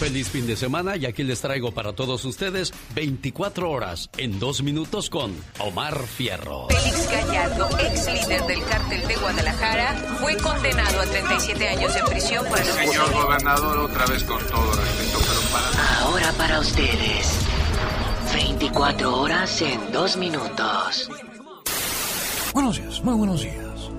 Feliz fin de semana y aquí les traigo para todos ustedes 24 horas en dos minutos con Omar Fierro. Félix Gallardo, ex líder del cártel de Guadalajara, fue condenado a 37 años de prisión por el Señor gobernador, otra vez con todo respeto, pero para... Ahora para ustedes, 24 horas en dos minutos. Buenos días, muy buenos días.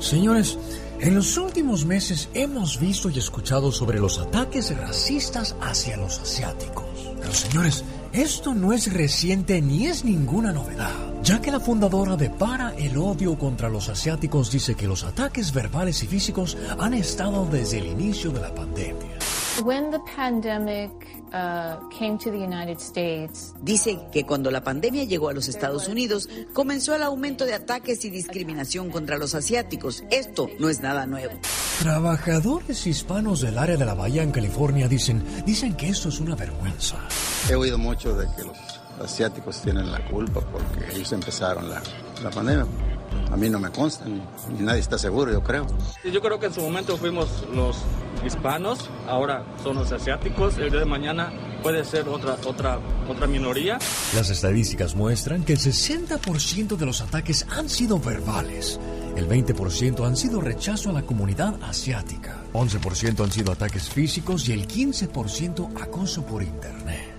Señores, en los últimos meses hemos visto y escuchado sobre los ataques racistas hacia los asiáticos. Pero señores, esto no es reciente ni es ninguna novedad, ya que la fundadora de Para el Odio contra los Asiáticos dice que los ataques verbales y físicos han estado desde el inicio de la pandemia. When the pandemic uh, came to the United States, Dice que cuando la pandemia llegó a los Estados Unidos, comenzó el aumento de ataques y discriminación contra los asiáticos. Esto no es nada nuevo. Trabajadores hispanos del área de la Bahía en California dicen, dicen que esto es una vergüenza. He oído mucho de que los asiáticos tienen la culpa porque ellos empezaron la, la pandemia. A mí no me consta, ni, ni nadie está seguro, yo creo. Yo creo que en su momento fuimos los hispanos, ahora son los asiáticos, el día de mañana puede ser otra, otra, otra minoría. Las estadísticas muestran que el 60% de los ataques han sido verbales, el 20% han sido rechazo a la comunidad asiática, 11% han sido ataques físicos y el 15% acoso por internet.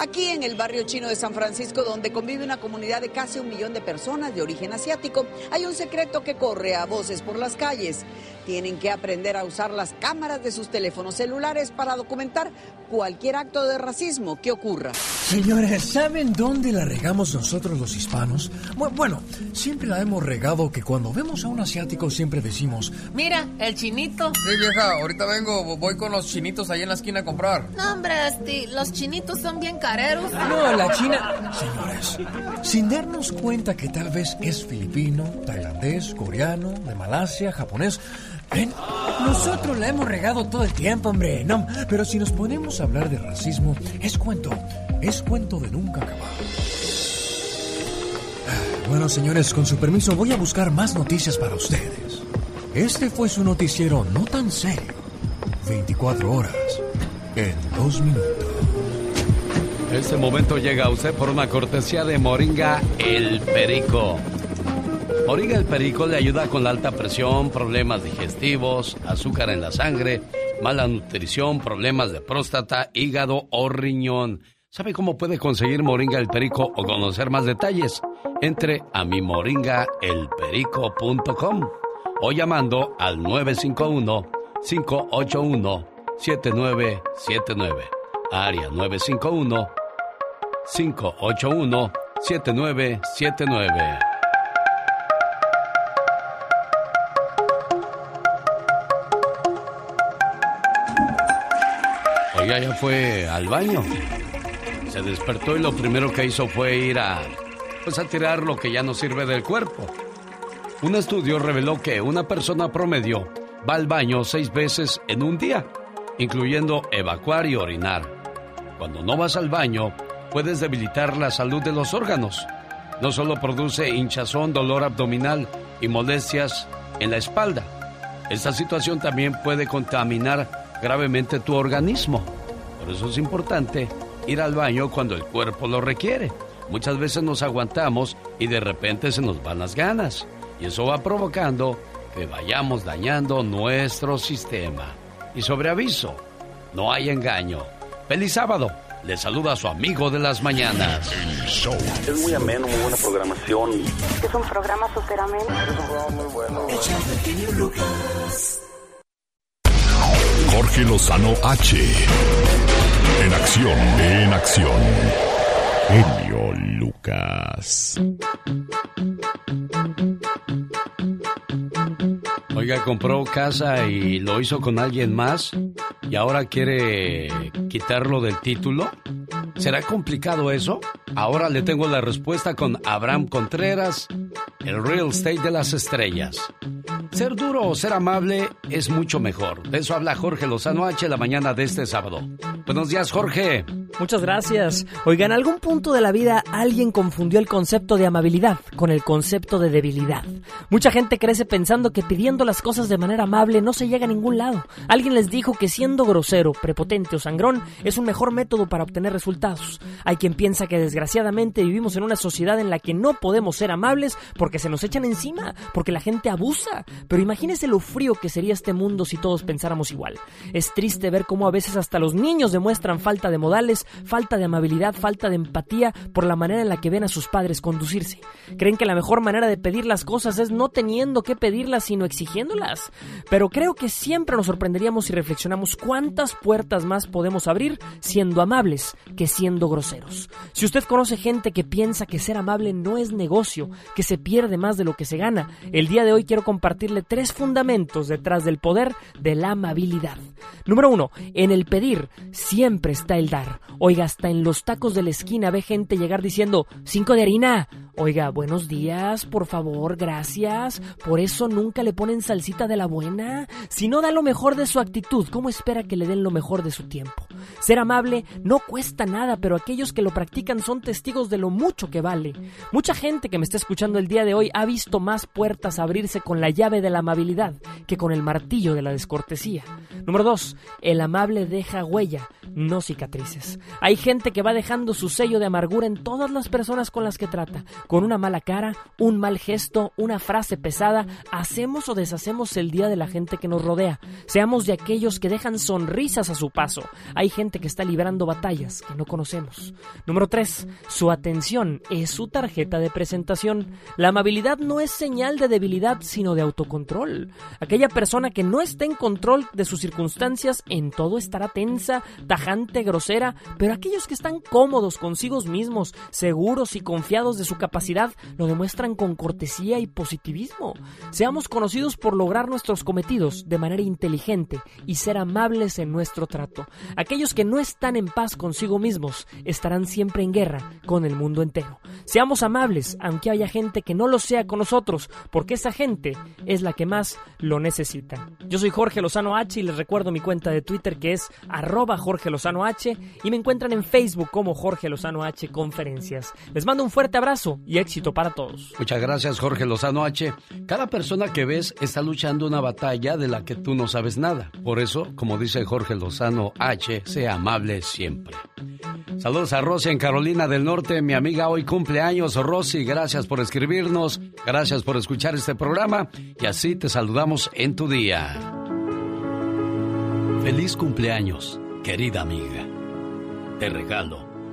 Aquí en el barrio chino de San Francisco, donde convive una comunidad de casi un millón de personas de origen asiático, hay un secreto que corre a voces por las calles. Tienen que aprender a usar las cámaras de sus teléfonos celulares para documentar cualquier acto de racismo que ocurra. Señores, ¿saben dónde la regamos nosotros los hispanos? Bu- Bueno, siempre la hemos regado que cuando vemos a un asiático siempre decimos, Mira, el chinito. Sí, vieja, ahorita vengo, voy con los chinitos ahí en la esquina a comprar. No, hombre, este, los chinitos son bien careros. no, la China... Señores, sin darnos cuenta que tal vez es filipino, tailandés, coreano, de Malasia, japonés... ¿Ven? Nosotros la hemos regado todo el tiempo, hombre. No, pero si nos ponemos a hablar de racismo, es cuento, es cuento de nunca acabar. Bueno, señores, con su permiso voy a buscar más noticias para ustedes. Este fue su noticiero no tan serio. 24 horas en dos minutos. Este momento llega a usted por una cortesía de Moringa El Perico. Moringa El Perico le ayuda con la alta presión, problemas digestivos, azúcar en la sangre, mala nutrición, problemas de próstata, hígado o riñón. ¿Sabe cómo puede conseguir Moringa El Perico o conocer más detalles? Entre a mi moringaelperico.com o llamando al 951-581-7979. Área 951-581-7979. Oiga, ya fue al baño. Se despertó y lo primero que hizo fue ir a pues a tirar lo que ya no sirve del cuerpo. Un estudio reveló que una persona promedio va al baño seis veces en un día, incluyendo evacuar y orinar. Cuando no vas al baño, puedes debilitar la salud de los órganos. No solo produce hinchazón, dolor abdominal y molestias en la espalda. Esta situación también puede contaminar gravemente tu organismo. Por eso es importante ir al baño cuando el cuerpo lo requiere. Muchas veces nos aguantamos y de repente se nos van las ganas. Y eso va provocando que vayamos dañando nuestro sistema. Y sobre aviso, no hay engaño. ¡Feliz sábado! Le saluda a su amigo de las mañanas. Es muy ameno, muy buena programación. Es un programa súper ameno. Es un programa muy bueno. Jorge Lozano H. En acción, en acción. Genio Lucas. Oiga, compró casa y lo hizo con alguien más y ahora quiere quitarlo del título. ¿Será complicado eso? Ahora le tengo la respuesta con Abraham Contreras, el real estate de las estrellas. Ser duro o ser amable es mucho mejor. De eso habla Jorge Lozano H la mañana de este sábado. Buenos días, Jorge. Muchas gracias. Oiga, en algún punto de la vida alguien confundió el concepto de amabilidad con el concepto de debilidad. Mucha gente crece pensando que pidiendo las cosas de manera amable no se llega a ningún lado. Alguien les dijo que siendo grosero, prepotente o sangrón es un mejor método para obtener resultados. Hay quien piensa que desgraciadamente vivimos en una sociedad en la que no podemos ser amables porque se nos echan encima, porque la gente abusa. Pero imagínese lo frío que sería este mundo si todos pensáramos igual. Es triste ver cómo a veces hasta los niños demuestran falta de modales, falta de amabilidad, falta de empatía por la manera en la que ven a sus padres conducirse. Creen que la mejor manera de pedir las cosas es no teniendo que pedirlas, sino Pero creo que siempre nos sorprenderíamos si reflexionamos cuántas puertas más podemos abrir siendo amables que siendo groseros. Si usted conoce gente que piensa que ser amable no es negocio, que se pierde más de lo que se gana, el día de hoy quiero compartirle tres fundamentos detrás del poder de la amabilidad. Número uno, en el pedir siempre está el dar. Oiga, hasta en los tacos de la esquina ve gente llegar diciendo, cinco de harina. Oiga, buenos días, por favor, gracias. Por eso nunca le ponen salsita de la buena. Si no da lo mejor de su actitud, ¿cómo espera que le den lo mejor de su tiempo? Ser amable no cuesta nada, pero aquellos que lo practican son testigos de lo mucho que vale. Mucha gente que me está escuchando el día de hoy ha visto más puertas abrirse con la llave de la amabilidad que con el martillo de la descortesía. Número dos, el amable deja huella, no cicatrices. Hay gente que va dejando su sello de amargura en todas las personas con las que trata. Con una mala cara, un mal gesto, una frase pesada, hacemos o deshacemos el día de la gente que nos rodea. Seamos de aquellos que dejan sonrisas a su paso. Hay gente que está librando batallas que no conocemos. Número 3. Su atención es su tarjeta de presentación. La amabilidad no es señal de debilidad, sino de autocontrol. Aquella persona que no está en control de sus circunstancias en todo estará tensa, tajante, grosera, pero aquellos que están cómodos consigo mismos, seguros y confiados de su capacidad, lo demuestran con cortesía y positivismo. Seamos conocidos por lograr nuestros cometidos de manera inteligente y ser amables en nuestro trato. Aquellos que no están en paz consigo mismos estarán siempre en guerra con el mundo entero. Seamos amables, aunque haya gente que no lo sea con nosotros, porque esa gente es la que más lo necesita. Yo soy Jorge Lozano H y les recuerdo mi cuenta de Twitter que es arroba Jorge Lozano H y me encuentran en Facebook como Jorge Lozano H Conferencias. Les mando un fuerte abrazo y éxito para todos. Muchas gracias Jorge Lozano H. Cada persona que ves está luchando una batalla de la que tú no sabes nada. Por eso, como dice Jorge Lozano H, sea amable siempre. Saludos a Rosy en Carolina del Norte. Mi amiga hoy cumpleaños. Rosy, gracias por escribirnos. Gracias por escuchar este programa. Y así te saludamos en tu día. Feliz cumpleaños, querida amiga. Te regalo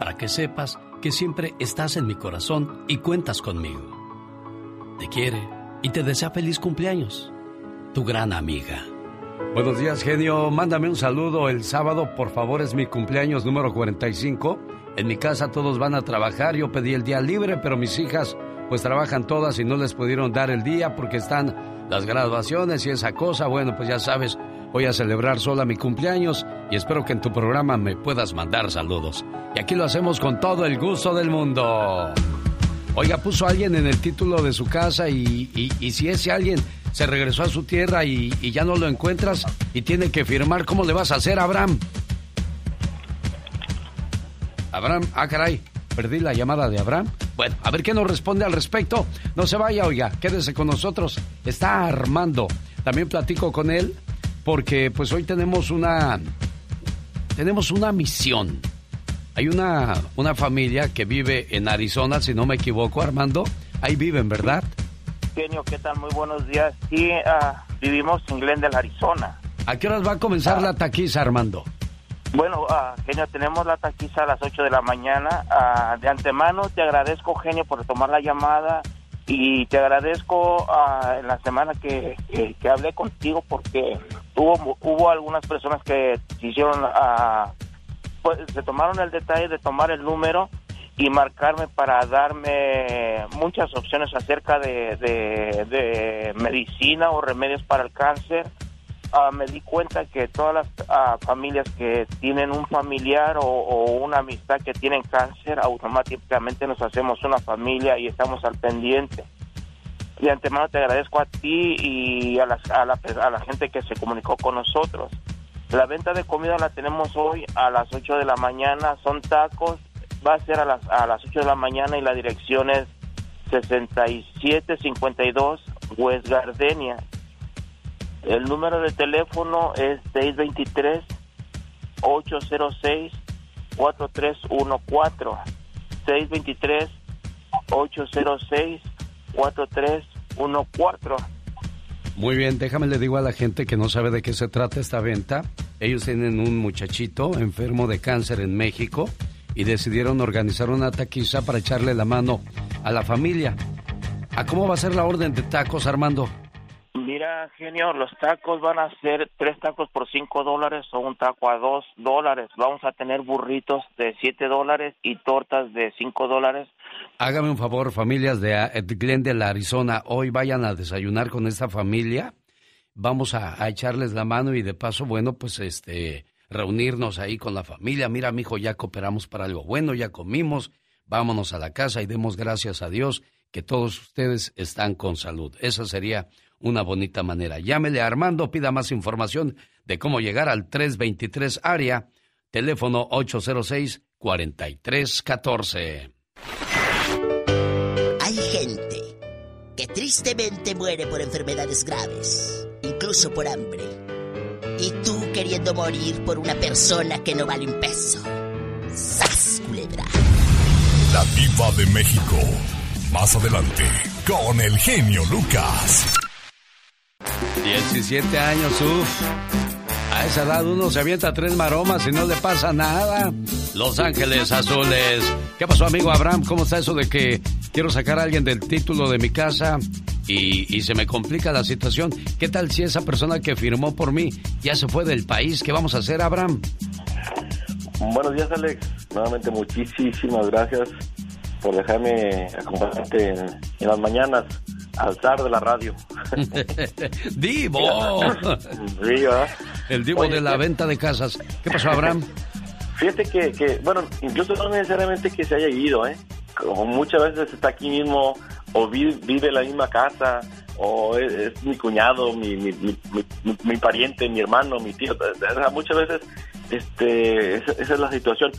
para que sepas que siempre estás en mi corazón y cuentas conmigo. Te quiere y te desea feliz cumpleaños. Tu gran amiga. Buenos días, genio. Mándame un saludo el sábado, por favor, es mi cumpleaños número 45. En mi casa todos van a trabajar, yo pedí el día libre, pero mis hijas pues trabajan todas y no les pudieron dar el día porque están las graduaciones y esa cosa. Bueno, pues ya sabes, voy a celebrar sola mi cumpleaños y espero que en tu programa me puedas mandar saludos. Y aquí lo hacemos con todo el gusto del mundo. Oiga, puso alguien en el título de su casa y, y, y si ese alguien se regresó a su tierra y, y, ya no lo encuentras y tiene que firmar, ¿cómo le vas a hacer, Abraham? Abraham, ah, caray, perdí la llamada de Abraham. Bueno, a ver qué nos responde al respecto. No se vaya, oiga, quédese con nosotros. Está Armando. También platico con él porque pues hoy tenemos una tenemos una misión. Hay una, una familia que vive en Arizona, si no me equivoco, Armando. Ahí viven, ¿verdad? Genio, ¿qué tal? Muy buenos días. Sí, uh, vivimos en Glendale, Arizona. ¿A qué horas va a comenzar uh, la taquiza, Armando? Bueno, uh, Genio, tenemos la taquiza a las 8 de la mañana. de antemano te agradezco, Genio, por tomar la llamada y te agradezco en la semana que, que, que, hablé contigo porque hubo, hubo algunas personas que quisieron pues, se tomaron el detalle de tomar el número y marcarme para darme muchas opciones acerca de, de, medicina o remedios para el cáncer. Ah, me di cuenta que todas las ah, familias que tienen un familiar o una amistad que tienen cáncer, automáticamente nos hacemos una familia y estamos al pendiente. De antemano te agradezco a ti y a, las- a, la, a la gente que se comunicó con nosotros. La venta de comida la tenemos hoy a las 8 de la mañana, son tacos, va a ser a las, a las 8 de la mañana y la dirección es 6752 West Gardenia. El número de teléfono es 623 806 4314 623 806 4314 Muy bien, déjame le digo a la gente que no sabe de qué se trata esta venta. Ellos tienen un muchachito enfermo de cáncer en México y decidieron organizar una taquiza para echarle la mano a la familia. ¿A cómo va a ser la orden de tacos, Armando? Mira, genio, los tacos van a ser tres tacos por cinco dólares o un taco a dos dólares. Vamos a tener burritos de siete dólares y tortas de cinco dólares. Hágame un favor, familias de eh, Glendale, Arizona. Hoy vayan a desayunar con esta familia. Vamos a, echarles la mano y de paso, bueno, pues este, reunirnos ahí con la familia. Mira, mijo, ya cooperamos para algo bueno, ya comimos. Vámonos a la casa y demos gracias a Dios que todos ustedes están con salud. Esa sería una bonita manera. Llámele a Armando, pida más información de cómo llegar al 323 área, teléfono 806 4314. Que tristemente muere por enfermedades graves, incluso por hambre. Y tú queriendo morir por una persona que no vale un peso. ¡Sas, culebra! La diva de México. Más adelante, con el genio Lucas. 17 años, uff. A esa edad uno se avienta tres maromas y no le pasa nada. Los Ángeles Azules. ¿Qué pasó, amigo Abraham? ¿Cómo está eso de que quiero sacar a alguien del título de mi casa y, y se me complica la situación? ¿Qué tal si esa persona que firmó por mí ya se fue del país? ¿Qué vamos a hacer, Abraham? Buenos días, Alex. Nuevamente, muchísimas gracias por dejarme acompañarte en, en las mañanas al zar de la radio. ¡Divo! El divo Oye, de la ¿qué- venta de casas. ¿Qué pasó, Abraham? Fíjate que, que, bueno, incluso no necesariamente que se haya ido, ¿eh? Como muchas veces está aquí mismo, o vi- vive en la misma casa, o es, es mi cuñado, mi, mi, mi, mi- mi pariente, mi hermano, mi tío. O sea, muchas veces este, esa, esa es la situación.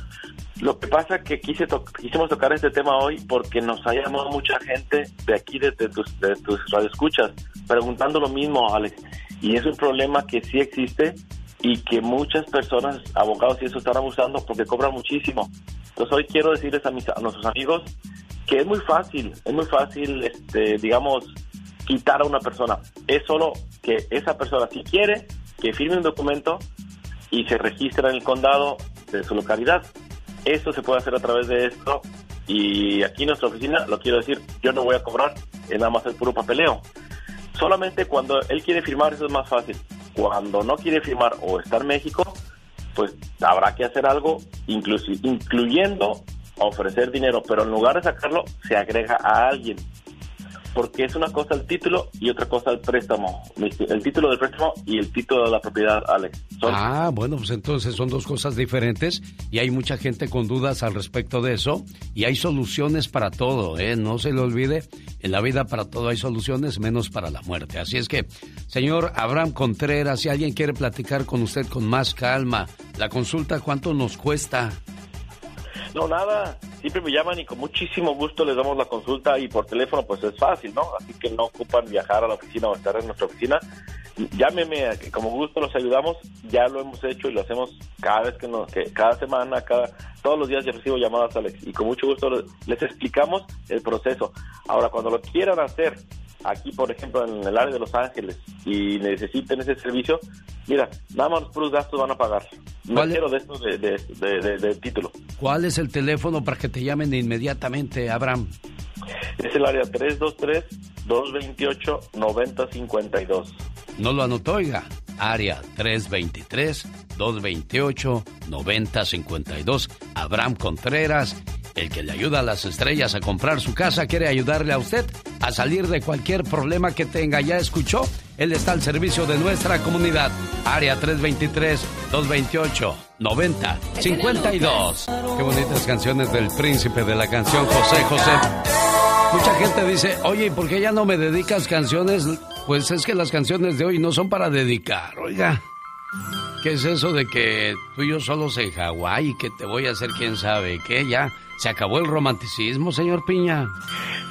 Lo que pasa es que quise to- quisimos tocar este tema hoy porque nos ha llamado mucha gente de aquí, de, de tus, de tus radioescuchas, preguntando lo mismo, Alex. Y es un problema que sí existe y que muchas personas, abogados y eso, están abusando porque cobran muchísimo. Entonces hoy quiero decirles a, mis, a nuestros amigos que es muy fácil, es muy fácil, este, digamos, quitar a una persona. Es solo que esa persona, si quiere, que firme un documento y se registra en el condado de su localidad. Eso se puede hacer a través de esto y aquí en nuestra oficina, lo quiero decir, yo no voy a cobrar, es nada más el puro papeleo. Solamente cuando él quiere firmar eso es más fácil. Cuando no quiere firmar o está en México, pues habrá que hacer algo, incluyendo ofrecer dinero, pero en lugar de sacarlo, se agrega a alguien. Porque es una cosa el título y otra cosa el préstamo. El título del préstamo y el título de la propiedad, Alex. Ah, bueno, pues entonces son dos cosas diferentes y hay mucha gente con dudas al respecto de eso y hay soluciones para todo, ¿eh? No se le olvide, en la vida para todo hay soluciones, menos para la muerte. Así es que, señor Abraham Contreras, si alguien quiere platicar con usted con más calma, la consulta, ¿cuánto nos cuesta? No, nada. Siempre me llaman y con muchísimo gusto les damos la consulta y por teléfono pues es fácil, ¿no? Así que no ocupan viajar a la oficina o estar en nuestra oficina. Llámeme, que como gusto los ayudamos. Ya lo hemos hecho y lo hacemos cada vez que nos, que cada semana, cada todos los días yo recibo llamadas, Alex, y con mucho gusto les- explicamos el proceso. Ahora, cuando lo quieran hacer aquí, por ejemplo, en el área de Los Ángeles y necesiten ese servicio, mira, nada más los puros gastos van a pagar. No ¿Cuál- quiero de esto de, de, de- de- de título. ¿Cuál es el teléfono para que te llamen inmediatamente, Abraham? Es el área 323-228-9052. No lo anotó, oiga. área 323-228-9052. Abraham Contreras, el que le ayuda a las estrellas a comprar su casa, quiere ayudarle a usted a salir de cualquier problema que tenga. ¿Ya escuchó? Él está al servicio de nuestra comunidad. Área 323-228-9052. Qué bonitas canciones del príncipe de la canción José José. Mucha gente dice, oye, ¿y por qué ya no me dedicas canciones? Pues es que las canciones de hoy no son para dedicar, oiga. ¿Qué es eso de que tú y yo solos en Hawái y que te voy a hacer quién sabe qué? Ya, ¿se acabó el romanticismo, señor Piña?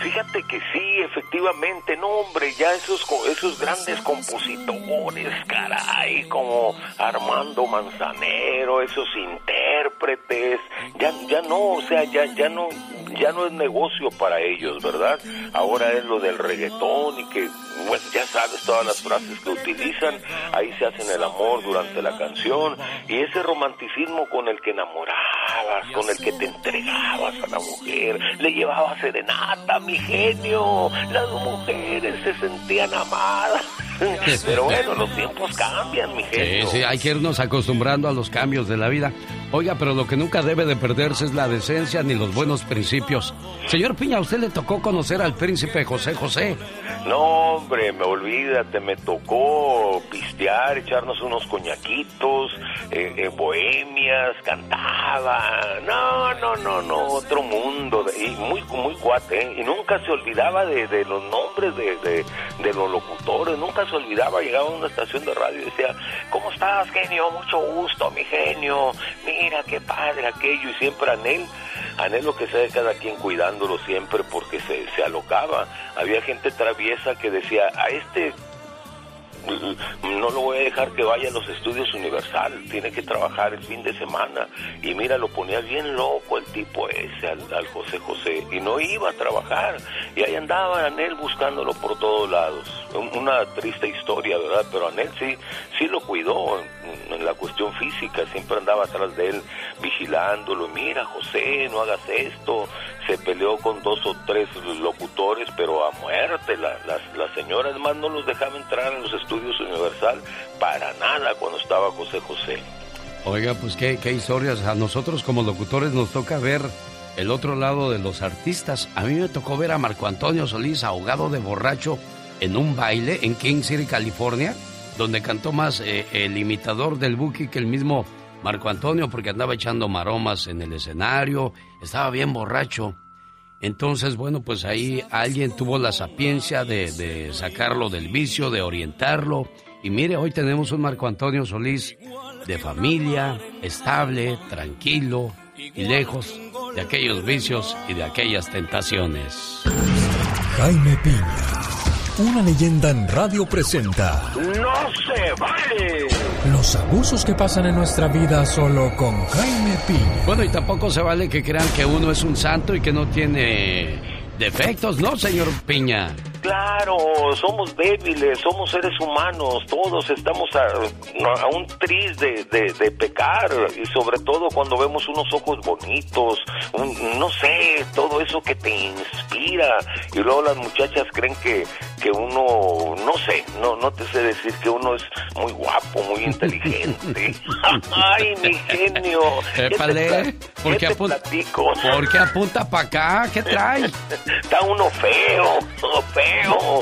Fíjate que sí, efectivamente, no hombre, ya esos, esos grandes compositores, caray, como Armando Manzanero, esos intérpretes, ya, ya no, o sea, ya, ya no, ya no es negocio para ellos, ¿verdad? Ahora es lo del reggaetón y que, pues ya sabes todas las frases que utilizan, ahí se hacen el amor durante la canción y ese romanticismo con el que enamorabas, con el que te entregabas a la mujer, le llevabas serenata, mi genio, las mujeres se sentían amadas. Pero bueno, los tiempos cambian, mi genio. Sí, sí, hay que irnos acostumbrando a los cambios de la vida. Oiga, pero lo que nunca debe de perderse es la decencia ni los buenos principios. Señor Piña, ¿a usted le tocó conocer al príncipe José José? No, hombre, me olvídate, me tocó pistear, echarnos unos coñaquitos, eh, eh, bohemias, cantaba. No, no, no, no, otro mundo. Y muy, muy cuate, ¿eh? Y nunca se olvidaba de, de los nombres de, de, de, los locutores, nunca se olvidaba. Llegaba a una estación de radio y decía, ¿cómo estás, genio? Mucho gusto, mi genio. Mira, qué padre aquello. Y siempre Anel, Anel lo que sea de cada quien cuidándolo siempre porque se, se alocaba. Había gente traviesa que decía, a este no lo voy a dejar que vaya a los estudios Universal, tiene que trabajar el fin de semana. Y mira, lo ponía bien loco el tipo ese, al, José José, y no iba a trabajar. Y ahí andaba Anel buscándolo por todos lados. Una triste historia, ¿verdad? Pero Anel sí, sí lo cuidó en, en la cuestión física, siempre andaba atrás de él vigilándolo. Mira, José, no hagas esto. Se peleó con dos o tres locutores, pero a muerte. La, las, las señoras más no los dejaba entrar en los estudios Universal para nada cuando estaba José José. Oiga, pues qué, qué historias. A nosotros como locutores nos toca ver el otro lado de los artistas. A mí me tocó ver a Marco Antonio Solís ahogado de borracho en un baile en King City, California, donde cantó más eh, el imitador del Buki que el mismo Marco Antonio, porque andaba echando maromas en el escenario, estaba bien borracho. Entonces, bueno, pues ahí alguien tuvo la sapiencia de, de, sacarlo del vicio, de orientarlo. Y mire, hoy tenemos un Marco Antonio Solís de familia, estable, tranquilo y lejos de aquellos vicios y de aquellas tentaciones. Jaime Piña, una leyenda en radio presenta. ¡No se vale! Los abusos que pasan en nuestra vida solo con Jaime Piña. Bueno, y tampoco se vale que crean que uno es un santo y que no tiene defectos, ¿no, señor Piña? Claro, somos débiles, somos seres humanos, todos estamos a, a un tris de, de, de, pecar y sobre todo cuando vemos unos ojos bonitos, un, no sé, todo eso que te inspira y luego las muchachas creen que, que uno, no sé, no, no te sé decir que uno es muy guapo, muy inteligente. Ay, mi genio. Épale, ¿por qué, apunta, ¿por qué apunta para acá? ¿Qué trae? Está uno feo, feo.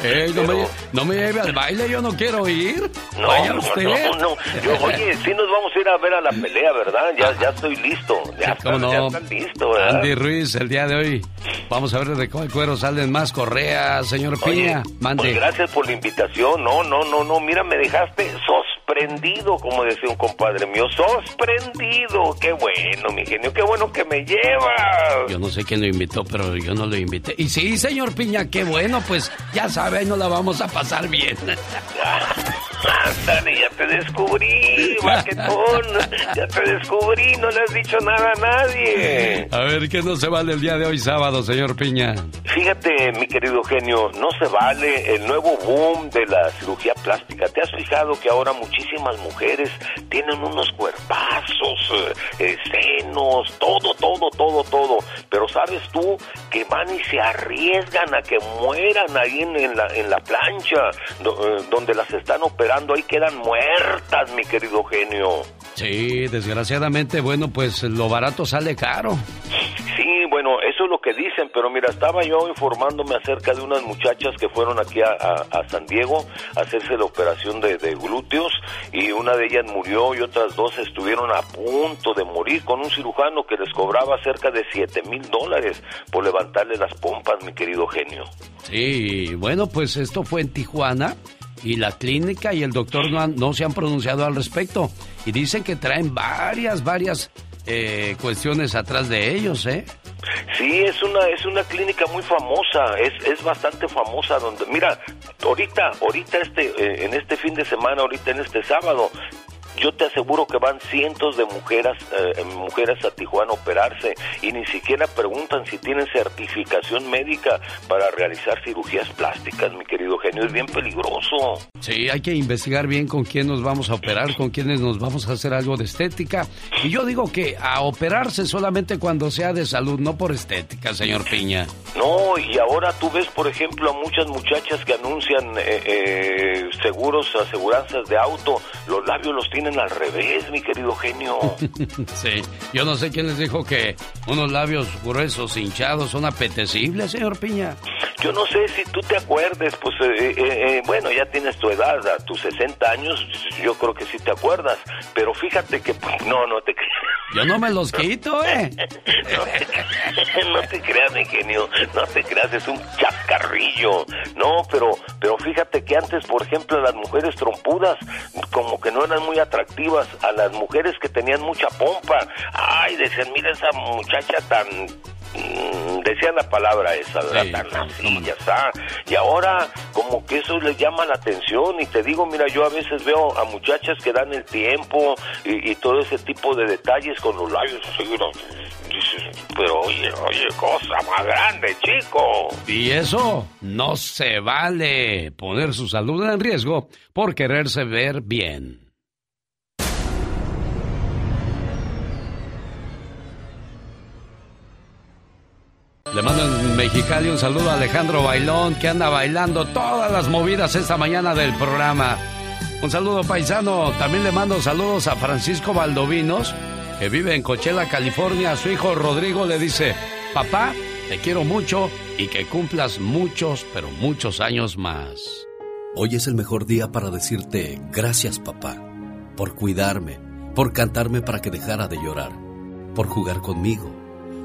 Ey, no, me, no, me, lleve al baile, yo no quiero ir. No, Vaya no, usted. no, no. Yo, oye, sí nos vamos a ir a ver a la pelea, ¿verdad? Ya, ya estoy listo. Ya, ¿Cómo está, no? ya listo, ¿verdad? Andy Ruiz, el día de hoy. Vamos a ver de cuál cuero salen más correas, señor Piña. Mande. Pues gracias por la invitación. No, no, no, no. Mira, me dejaste sorprendido, como decía un compadre mío. Sorprendido. Qué bueno, mi genio. Qué bueno que me lleva. Yo no sé quién lo invitó, pero yo no lo invité. Y sí, señor Piña, qué bueno, pues ya sabe, ahí nos la vamos a pasar bien. Ándale, ya te descubrí, baquetón. Ya te descubrí, no le has dicho nada a nadie. A ver, ¿qué no se vale el día de hoy sábado, señor Piña? Fíjate, mi querido genio, no se vale el nuevo boom de la cirugía plástica. ¿Te has fijado que ahora muchísimas mujeres tienen unos cuerpazos, eh, senos, todo, todo, todo, todo? Pero sabes tú que van y se arriesgan a que mueran ahí en, en la, en la plancha do, eh, donde las están operando ahí quedan muertas, mi querido genio. Sí, desgraciadamente, bueno, pues lo barato sale caro. Sí, bueno, eso es lo que dicen, pero mira, estaba yo informándome acerca de unas muchachas que fueron aquí a, a- a San Diego a hacerse la operación de, de glúteos y una de ellas murió y otras dos estuvieron a punto de morir con un cirujano que les cobraba cerca de 7 mil dólares por levantarle las pompas, mi querido genio. Sí, bueno, pues esto fue en Tijuana y la clínica y el doctor no, han- no se han pronunciado al respecto. Y dicen que traen varias, varias eh, cuestiones atrás de ellos, ¿eh? Sí, es una es una clínica muy famosa, es, es bastante famosa donde mira, ahorita ahorita este eh, en este fin de semana, ahorita en este sábado yo te aseguro que van cientos de mujeres eh, mujeres a Tijuana a operarse y ni siquiera preguntan si tienen certificación médica para realizar cirugías plásticas, mi querido genio, es bien peligroso. Sí, hay que investigar bien con quién nos vamos a operar, con quiénes nos vamos a hacer algo de estética. Y yo digo que a operarse solamente cuando sea de salud, no por estética, señor Piña. No, y ahora tú ves, por ejemplo, a muchas muchachas que anuncian eh, eh, seguros, aseguranzas de auto, los labios los tienen al revés, mi querido genio. sí, yo no sé quién les dijo que unos labios gruesos, hinchados, son apetecibles, señor Piña. Yo no sé si tú te acuerdes, pues eh, eh, eh, bueno, ya tienes tu edad, a tus 60 años, yo creo que sí te acuerdas, pero fíjate que pues, no, no te creas. Yo no me los quito, ¿eh? no te creas, mi genio, no te creas, es un chascarrillo. No, pero, pero fíjate que antes, por ejemplo, las mujeres trompudas, como que no eran muy atractivas, a las mujeres que tenían mucha pompa, ay, decían, mira esa muchacha tan mm, decían la palabra esa, ¿verdad? Tan así, ya está. Y ahora, como que eso les llama la atención. Y te digo, mira, yo a veces veo a muchachas que dan el tiempo y, y todo ese tipo de detalles con los labios pero oye, oye, cosa más grande, chico. Y eso no se vale. Poner su salud en riesgo por quererse ver bien. Le mando en Mexicali un saludo a Alejandro Bailón, que anda bailando todas las movidas esta mañana del programa. Un saludo paisano. También le mando saludos a Francisco Valdovinos, que vive en Coachella, California. Su hijo Rodrigo le dice, papá, te quiero mucho y que cumplas muchos, pero muchos años más. Hoy es el mejor día para decirte gracias papá, por cuidarme, por cantarme para que dejara de llorar, por jugar conmigo.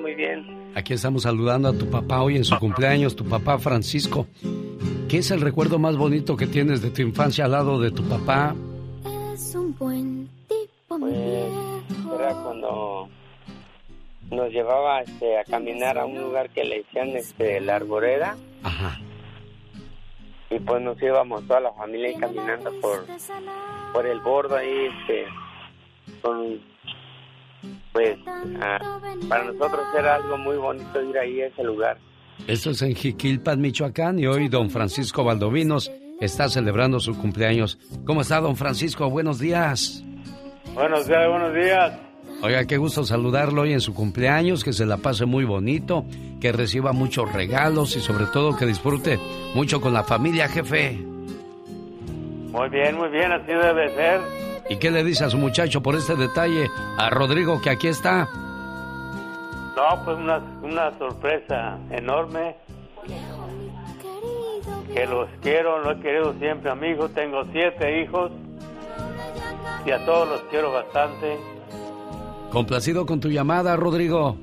Muy bien, muy bien. Aquí estamos saludando a tu papá hoy en su cumpleaños, tu papá Francisco. ¿Qué es el recuerdo más bonito que tienes de tu infancia al lado de tu papá? Es un buen tipo, mi viejo. Era cuando nos llevaba este, a caminar a un lugar que le decían este, la arboreda. Ajá. Y pues nos íbamos toda la familia ahí caminando por, por el bordo ahí, este, con, pues, ah, para nosotros era algo muy bonito ir ahí a ese lugar. Esto es en Jiquilpan, Michoacán, y hoy don Francisco Valdovinos está celebrando su cumpleaños. ¿Cómo está, don Francisco? Buenos días. Buenos días, buenos días. Oiga, qué gusto saludarlo hoy en su cumpleaños, que se la pase muy bonito, que reciba muchos regalos y sobre todo que disfrute mucho con la familia, jefe. Muy bien, muy bien, así debe ser. ¿Y qué le dice a su muchacho por este detalle? A Rodrigo, que aquí está. No, pues una, una sorpresa enorme. que los quiero, lo he querido siempre, amigo. Tengo siete hijos y a todos los quiero bastante. Complacido con tu llamada, Rodrigo.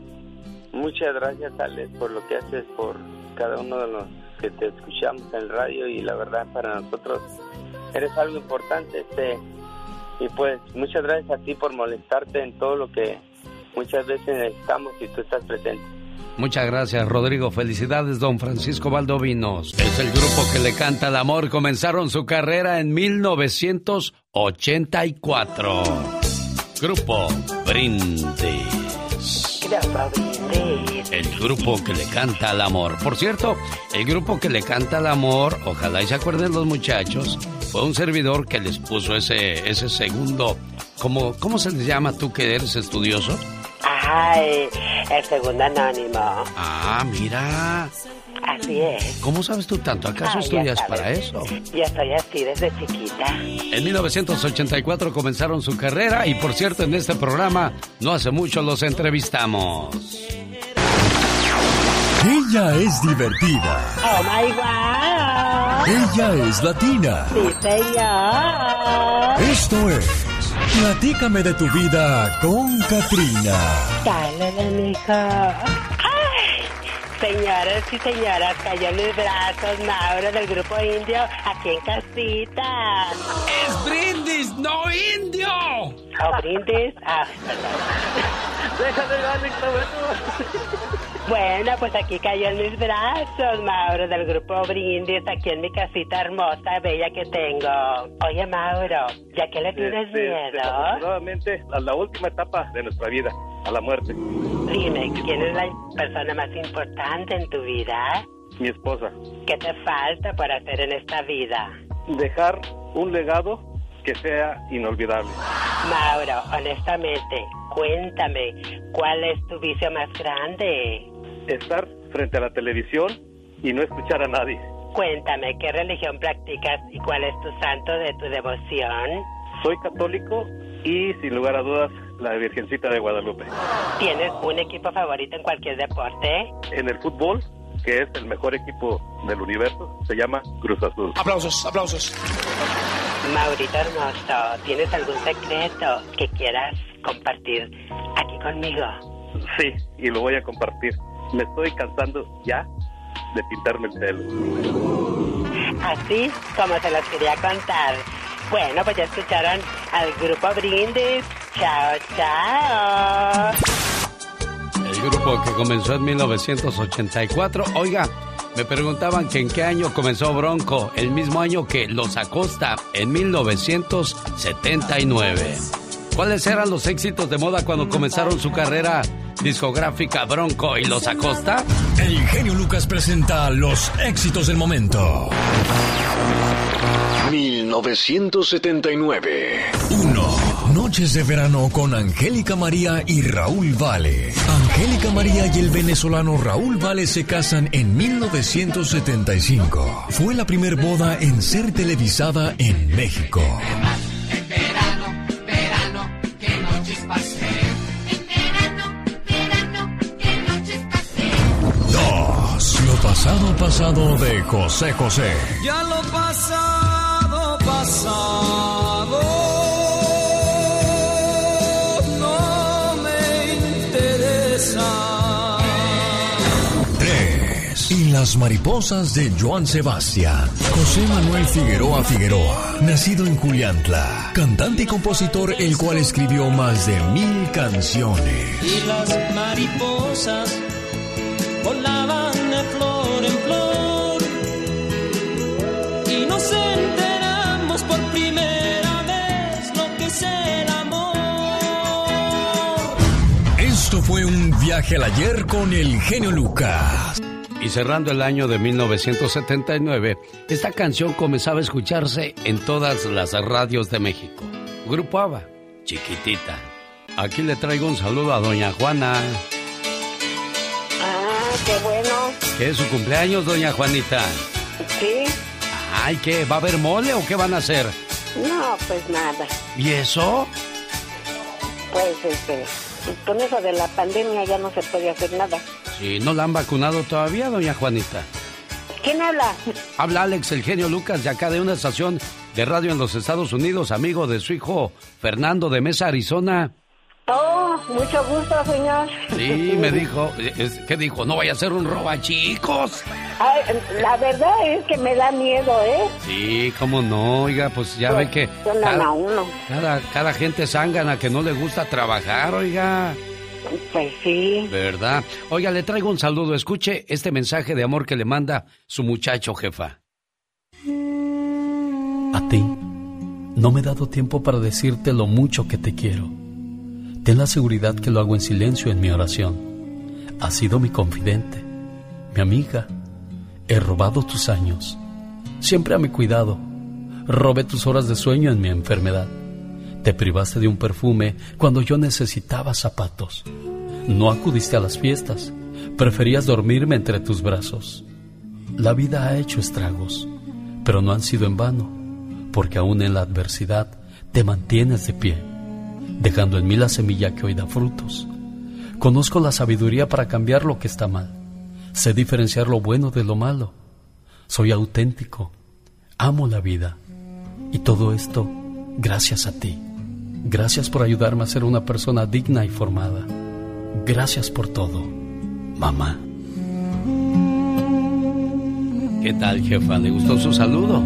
Muchas gracias, Alex, por lo que haces por cada uno de los que te escuchamos en el radio y la verdad para nosotros eres algo importante. Este, y pues muchas gracias a ti por molestarte en todo lo que muchas veces necesitamos y tú estás presente. Muchas gracias, Rodrigo. Felicidades, don Francisco Valdovinos. Es el grupo que le canta el amor. Comenzaron su carrera en 1984. Grupo Brindis. El grupo que le canta al amor. Por cierto, el grupo que le canta al amor, ojalá y se acuerden los muchachos, fue un servidor que les puso ese, ese segundo. ¿Cómo, ¿Cómo se les llama tú que eres estudioso? Ay, el segundo anónimo. Ah, mira. Así es. ¿Cómo sabes tú tanto? ¿Acaso Ay, estudias para eso? Yo estoy así desde chiquita. En 1984 comenzaron su carrera y por cierto en este programa no hace mucho los entrevistamos. Ella es divertida. Oh my wow. Ella es latina. Sí, señor. Esto es Platícame de tu vida con Katrina. Dale, mijo. Ay, Señoras y señoras, cayó en mis brazos Mauro del grupo indio aquí en casita. ¡Es brindis, no indio! ¿O brindis? Ah, perdón. Déjame darle Bueno, pues aquí cayó en mis brazos, Mauro, del grupo Brindis, aquí en mi casita hermosa, bella que tengo. Oye, Mauro, ¿ya que le tienes Este, miedo? Desafortunadamente, a la última etapa de nuestra vida, a la muerte. Dime, ¿quién es la persona más importante en tu vida? Mi esposa. ¿Qué te falta por hacer en esta vida? Dejar un legado que sea inolvidable. Mauro, honestamente, cuéntame, ¿cuál es tu vicio más grande? Estar frente a la televisión y no escuchar a nadie. Cuéntame, ¿qué religión practicas y cuál es tu santo de tu devoción? Soy católico y, sin lugar a dudas, la Virgencita de Guadalupe. ¿Tienes un equipo favorito en cualquier deporte? En el fútbol, que es el mejor equipo del universo, se llama Cruz Azul. Aplausos, aplausos. Maurito hermoso, ¿tienes algún secreto que quieras compartir aquí conmigo? Sí, y lo voy a compartir. Me estoy cansando ya de pintarme el pelo. Así como se los quería contar. Bueno, pues ya escucharon al grupo Brindis. Chao, chao. El grupo que comenzó en 1984. Oiga, me preguntaban que en qué año comenzó Bronco, el mismo año que Los Acosta, en 1979. ¿Cuáles eran los éxitos de moda cuando comenzaron su carrera discográfica Bronco y Los Acosta? El genio Lucas presenta los éxitos del momento. 1979. 1. Noches de verano con Angélica María y Raúl Vale. Angélica María y el venezolano Raúl Vale se casan en 1975. Fue la primer boda en ser televisada en México. Pasado pasado de José José. Ya lo pasado, pasado. No me interesa. 3. Y las mariposas de Joan Sebastián. José Manuel Figueroa Figueroa, nacido en Juliantla, cantante y compositor el cual escribió más de mil canciones. Y las mariposas volaban viaje al ayer con el genio Lucas. Y cerrando el año de 1979, esta canción comenzaba a escucharse en todas las radios de México. Grupo ABBA, chiquitita. Aquí le traigo un saludo a doña Juana, Ah, qué bueno. que es su cumpleaños, doña Juanita. Sí. Ay, ¿qué? ¿Va a haber mole o qué van a hacer? No, pues nada. ¿Y eso? Pues este, con eso de la pandemia ya no se puede hacer nada. Si no la han vacunado todavía, doña Juanita. ¿Quién habla? Habla Alex, el genio Lucas, de acá de una estación de radio en los Estados Unidos, amigo de su hijo Fernando de Mesa, Arizona. Oh, mucho gusto, señor. Sí, me dijo, es- ¿qué dijo? No vaya a ser un roba chicos. Ay, la verdad es que me da miedo, ¿eh? Sí, cómo no, oiga, pues ya ve que Suenan a cada, uno. cada, cada gente zángana que no le gusta trabajar, oiga. Pues sí. ¿Verdad? Oiga, le traigo un saludo. Escuche este mensaje de amor que le manda su muchacho, jefa. A ti, no me he dado tiempo para decirte lo mucho que te quiero. Ten la seguridad que lo hago en silencio en mi oración. Has sido mi confidente, mi amiga. He robado tus años, siempre a mi cuidado. Robé tus horas de sueño en mi enfermedad. Te privaste de un perfume cuando yo necesitaba zapatos. No acudiste a las fiestas, preferías dormirme entre tus brazos. La vida ha hecho estragos, pero no han sido en vano, porque aún en la adversidad te mantienes de pie, dejando en mí la semilla que hoy da frutos. Conozco la sabiduría para cambiar lo que está mal. Sé diferenciar lo bueno de lo malo. Soy auténtico. Amo la vida. Y todo esto gracias a ti. Gracias por ayudarme a ser una persona digna y formada. Gracias por todo, mamá. ¿Qué tal, jefa? ¿Le gustó su saludo?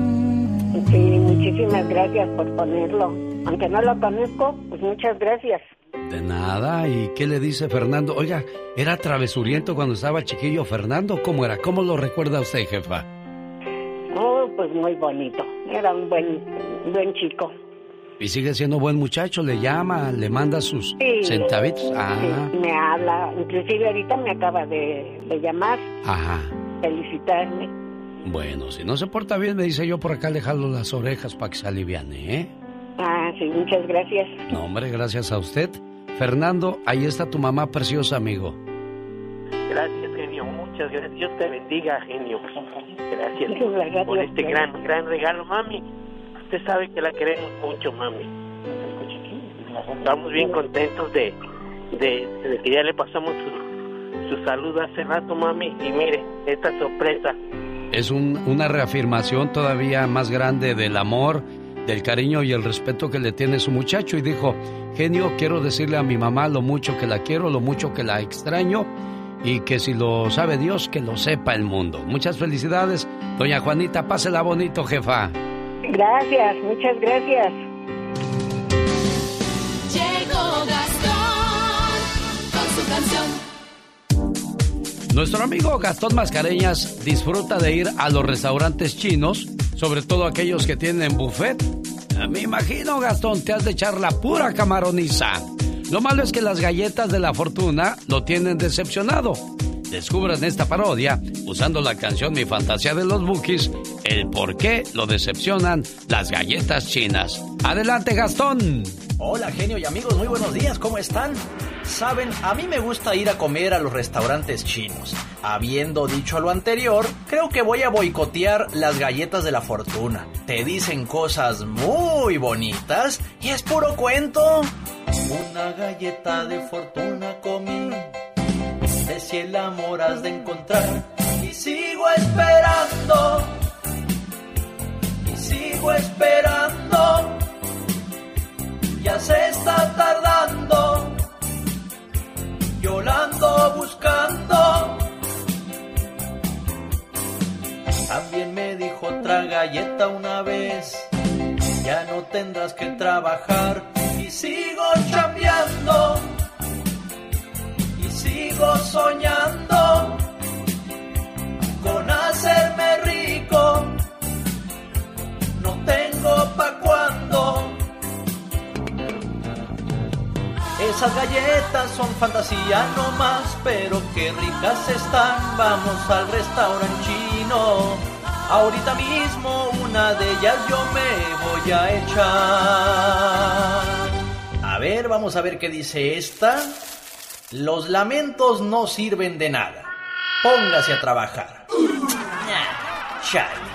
Sí, muchísimas gracias por ponerlo. Aunque no lo conozco, pues muchas gracias. De nada. ¿Y qué le dice Fernando? Oiga, ¿era travesuriento cuando estaba chiquillo Fernando? ¿Cómo era? ¿Cómo lo recuerda usted, jefa? Oh, pues muy bonito. Era un buen, buen chico. Y sigue siendo buen muchacho, le llama, le manda sus Sí. centavitos. Ah, Sí, me habla. Inclusive ahorita me acaba de, de llamar, ajá. felicitarme. Bueno, si no se porta bien, me dice yo por acá le jalo las orejas para que se aliviane, ¿eh? Ah, sí, muchas gracias. No, hombre, gracias a usted. Fernando, ahí está tu mamá preciosa, amigo. Gracias, genio. Muchas gracias. Dios te bendiga, genio. Gracias por este gran, gran regalo, mami. Usted sabe que la queremos mucho, mami. Estamos bien contentos de, de, de que ya le pasamos su, su saludo hace rato, mami. Y mire, esta sorpresa. Es un- una reafirmación todavía más grande del amor, del cariño y el respeto que le tiene su muchacho. Y dijo, genio, quiero decirle a mi mamá lo mucho que la quiero, lo mucho que la extraño y que si lo sabe Dios, que lo sepa el mundo. Muchas felicidades, doña Juanita, pásela bonito, jefa. Gracias, muchas gracias. Llegó Gastón con su canción. Nuestro amigo Gastón Mascareñas disfruta de ir a los restaurantes chinos, sobre todo aquellos que tienen buffet. Me imagino, Gastón, te has de echar la pura camaroniza. Lo malo es que las galletas de la fortuna lo tienen decepcionado. Descubran esta parodia, usando la canción Mi Fantasía de los Bookies, el por qué lo decepcionan las galletas chinas. Adelante, Gastón. Hola genio y amigos, muy buenos días, ¿cómo están? Saben, a mí me gusta ir a comer a los restaurantes chinos. Habiendo dicho lo anterior, creo que voy a boicotear las galletas de la fortuna. Te dicen cosas muy bonitas y es puro cuento. Una galleta de fortuna comí, de si el amor has de encontrar y sigo esperando, y sigo esperando ya se está tardando. Yo buscando. También me dijo otra galleta una vez. Ya no tendrás que trabajar. Y sigo chambeando. Y sigo soñando. Con hacerme rico. No tengo pa' Esas galletas son fantasía no más, pero qué ricas están. Vamos al restaurante chino. Ahorita mismo una de ellas yo me voy a echar. A ver, vamos a ver qué dice esta. Los lamentos no sirven de nada. Póngase a trabajar. Chale.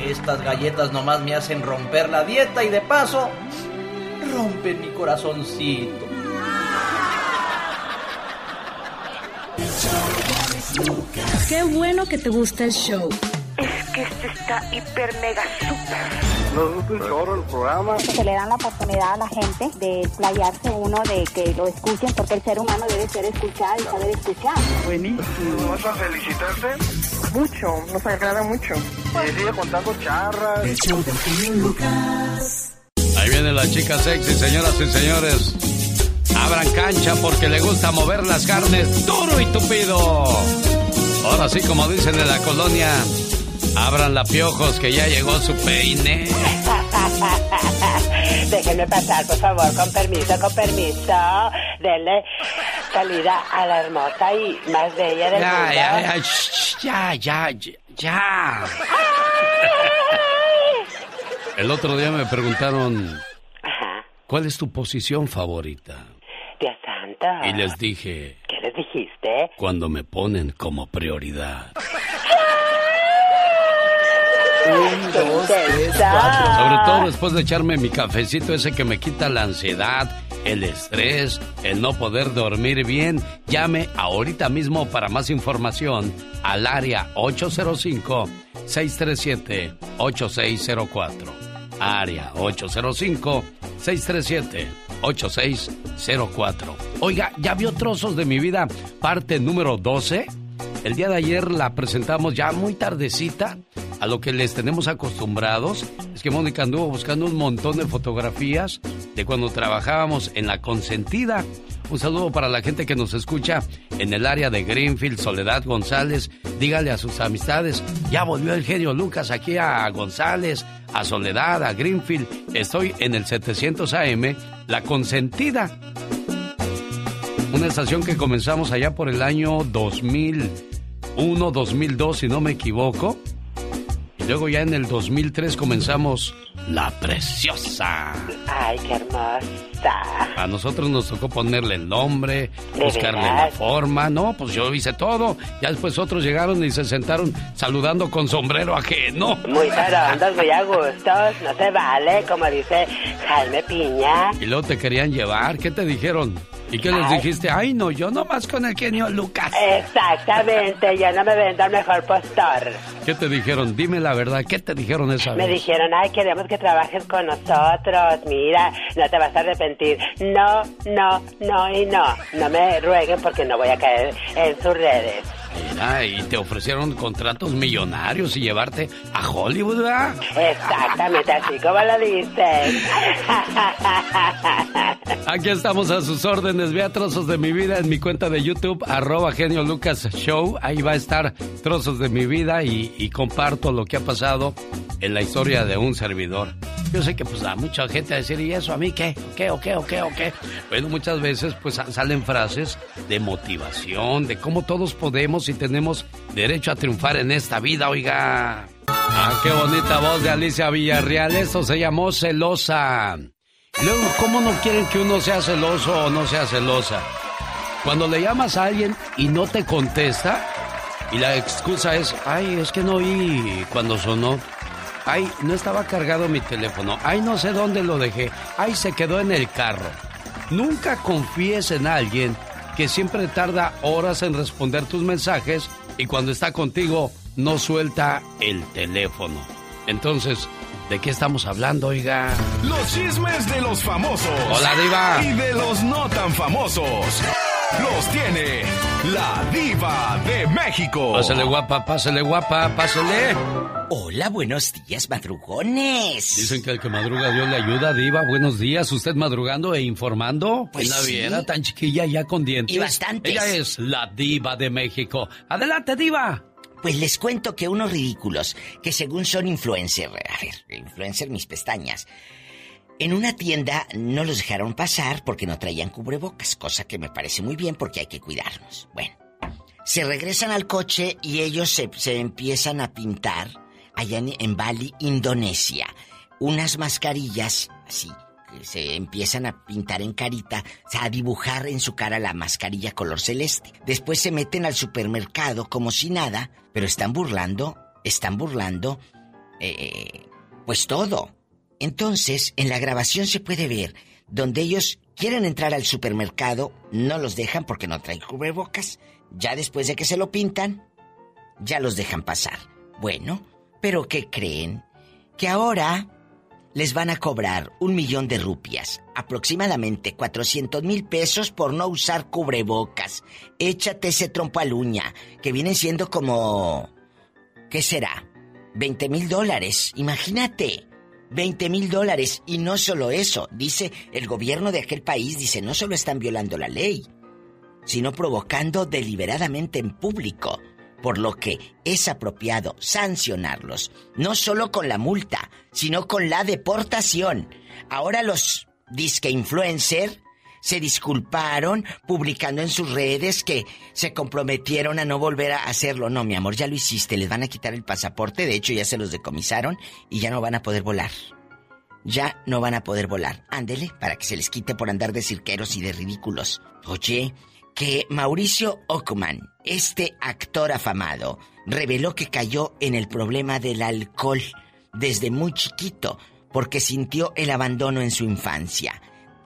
Estas galletas nomás me hacen romper la dieta y de paso rompen mi corazoncito. Qué bueno que te gusta el show. que este está hiper mega super. Nos gusta un chorro el programa. Se le dan la oportunidad a la gente de playarse uno, de que lo escuchen, porque el ser humano debe ser escuchado y saber escuchar. Buenísimo. ¿Vas a felicitarte? Mucho, nos agrada mucho. Y sigue contando charras. Ahí viene la chica sexy, señoras y señores. Abran cancha porque le gusta mover las carnes duro y tupido. Ahora sí, como dicen en la colonia, abran la piojos que ya llegó su peine. Déjenme pasar, por favor, con permiso, con permiso. Denle salida a la hermosa y más bella del Ya, mundo. ya, ya, shh, ya, ya, ya, ya. El otro día me preguntaron, ¿cuál es tu posición favorita? Y les dije, ¿Qué les dijiste? cuando me ponen como prioridad. Un, dos, tres, cuatro. Sobre todo después de echarme mi cafecito ese que me quita la ansiedad, el estrés, el no poder dormir bien, llame ahorita mismo para más información al área 805-637-8604. Área 805-637-8604. Oiga, ¿ya vio trozos de mi vida? Parte número 12. El día de ayer la presentamos ya muy tardecita. A lo que les tenemos acostumbrados es que Mónica anduvo buscando un montón de fotografías de cuando trabajábamos en La Consentida. Un saludo para la gente que nos escucha en el área de Greenfield, Soledad González. Dígale a sus amistades, ya volvió el genio Lucas aquí a González, a Soledad, a Greenfield. Estoy en el 700 AM, La Consentida. Una estación que comenzamos allá por el año 2001, 2002, si no me equivoco. Y luego ya en el 2003 comenzamos La Preciosa. Ay, qué hermosa. A nosotros nos tocó ponerle el nombre, ¿De buscarle verdad? la forma. No, pues yo hice todo. Ya después otros llegaron y se sentaron saludando con sombrero ajeno. Muy tarondos, muy a gustos. No se vale, como dice Jaime Piña. Y luego te querían llevar. ¿Qué te dijeron? ¿Y qué les dijiste? Ay, no, yo nomás con el genio Lucas. Exactamente, yo no me vendo al mejor postor. ¿Qué te dijeron? Dime la verdad. ¿Qué te dijeron esa Me vez? dijeron, ay, queremos que trabajes con nosotros. Mira, no te vas a arrepentir. No, no, no y no. No me rueguen porque no voy a caer en sus redes. Mira, y te ofrecieron contratos millonarios y llevarte a Hollywood, ¿verdad? Exactamente, así como lo dicen. Aquí estamos a sus órdenes. Vea trozos de mi vida en mi cuenta de YouTube, arroba genio Lucas Show. Ahí va a estar trozos de mi vida y, y comparto lo que ha pasado en la historia de un servidor. Yo sé que pues a mucha gente a decir, ¿y eso a mí qué? ¿O qué? ¿O qué? ¿O qué? ¿O qué? Bueno, muchas veces pues sa- salen frases de motivación, de cómo todos podemos y tenemos derecho a triunfar en esta vida, oiga. Ah, qué bonita voz de Alicia Villarreal. Esto se llamó Celosa. Luego, ¿cómo no quieren que uno sea celoso o no sea celosa? Cuando le llamas a alguien y no te contesta, y la excusa es, ay, es que no oí cuando sonó. Ay, no estaba cargado mi teléfono. Ay, no sé dónde lo dejé. Ay, se quedó en el carro. Nunca confíes en alguien que siempre tarda horas en responder tus mensajes y cuando está contigo no suelta el teléfono. Entonces, ¿de qué estamos hablando, oiga? Los chismes de los famosos. Hola, Diva. Y de los no tan famosos. Los tiene la Diva de México. Pásale guapa, pásale guapa, pásale. Hola, buenos días, madrugones. Dicen que el que madruga Dios le ayuda, Diva. Buenos días, usted madrugando e informando. Pues ¿Quién la sí. viera tan chiquilla ya con dientes? Y bastantes. Ella es la Diva de México. Adelante, Diva. Pues les cuento que unos ridículos, que según son influencer, a ver, influencer mis pestañas, en una tienda no los dejaron pasar porque no traían cubrebocas, cosa que me parece muy bien porque hay que cuidarnos. Bueno, se regresan al coche y ellos se, se empiezan a pintar allá en, Bali, Indonesia, unas mascarillas así. que Se empiezan a pintar en carita, o sea, a dibujar en su cara la mascarilla color celeste. Después se meten al supermercado como si nada, pero están burlando, están burlando, eh, pues todo. Entonces, en la grabación se puede ver donde ellos quieren entrar al supermercado, no los dejan porque no traen cubrebocas. Ya después de que se lo pintan, ya los dejan pasar. Bueno, Pero ¿qué creen? Que ahora les van a cobrar un millón de rupias, aproximadamente 400 mil pesos por no usar cubrebocas. Échate ese trompo a uña, que vienen siendo como... ¿Qué será? 20 mil dólares, imagínate. 20 mil dólares. Y no solo eso, dice el gobierno de aquel país, dice, no solo están violando la ley, sino provocando deliberadamente en público, por lo que es apropiado sancionarlos, no solo con la multa, sino con la deportación. Ahora los disque influencer se disculparon publicando en sus redes que se comprometieron a no volver a hacerlo. No, mi amor, ya lo hiciste, les van a quitar el pasaporte, de hecho ya se los decomisaron y ya no van a poder volar. Ya no van a poder volar. Ándele, para que se les quite por andar de cirqueros y de ridículos. Oye, que Mauricio Ockman, este actor afamado, reveló que cayó en el problema del alcohol desde muy chiquito porque sintió el abandono en su infancia.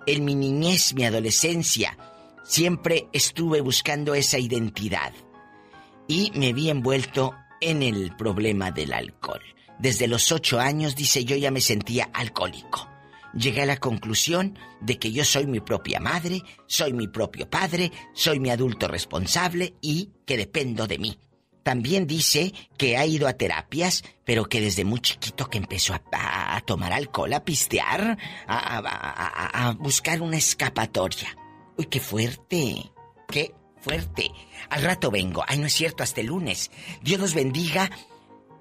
En mi niñez, mi adolescencia, siempre estuve buscando esa identidad y me vi envuelto en el problema del alcohol. Desde los ocho años, dice yo, ya me sentía alcohólico llegué a la conclusión de que yo soy mi propia madre, soy mi propio padre, soy mi adulto responsable y que dependo de mí. También dice que ha ido a terapias, pero que desde muy chiquito que empezó a, tomar alcohol, a pistear, a, buscar una escapatoria. Uy, qué fuerte, qué fuerte. Al rato vengo. Ay, no es cierto, hasta el lunes. Dios los bendiga.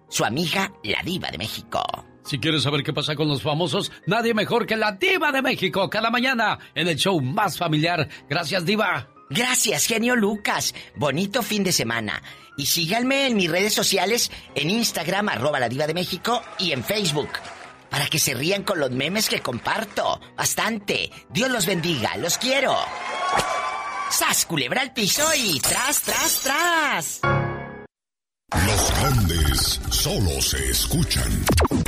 Su amiga, la diva de México. Si quieres saber qué pasa con los famosos, nadie mejor que la diva de México cada mañana en el show más familiar. Gracias, diva. Gracias, genio Lucas. Bonito fin de semana. Y síganme en mis redes sociales, en Instagram, arroba la diva de México, y en Facebook. Para que se rían con los memes que comparto. Bastante. Dios los bendiga. Los quiero. ¡Sas, culebra al piso y tras, tras, tras! Los grandes solo se escuchan.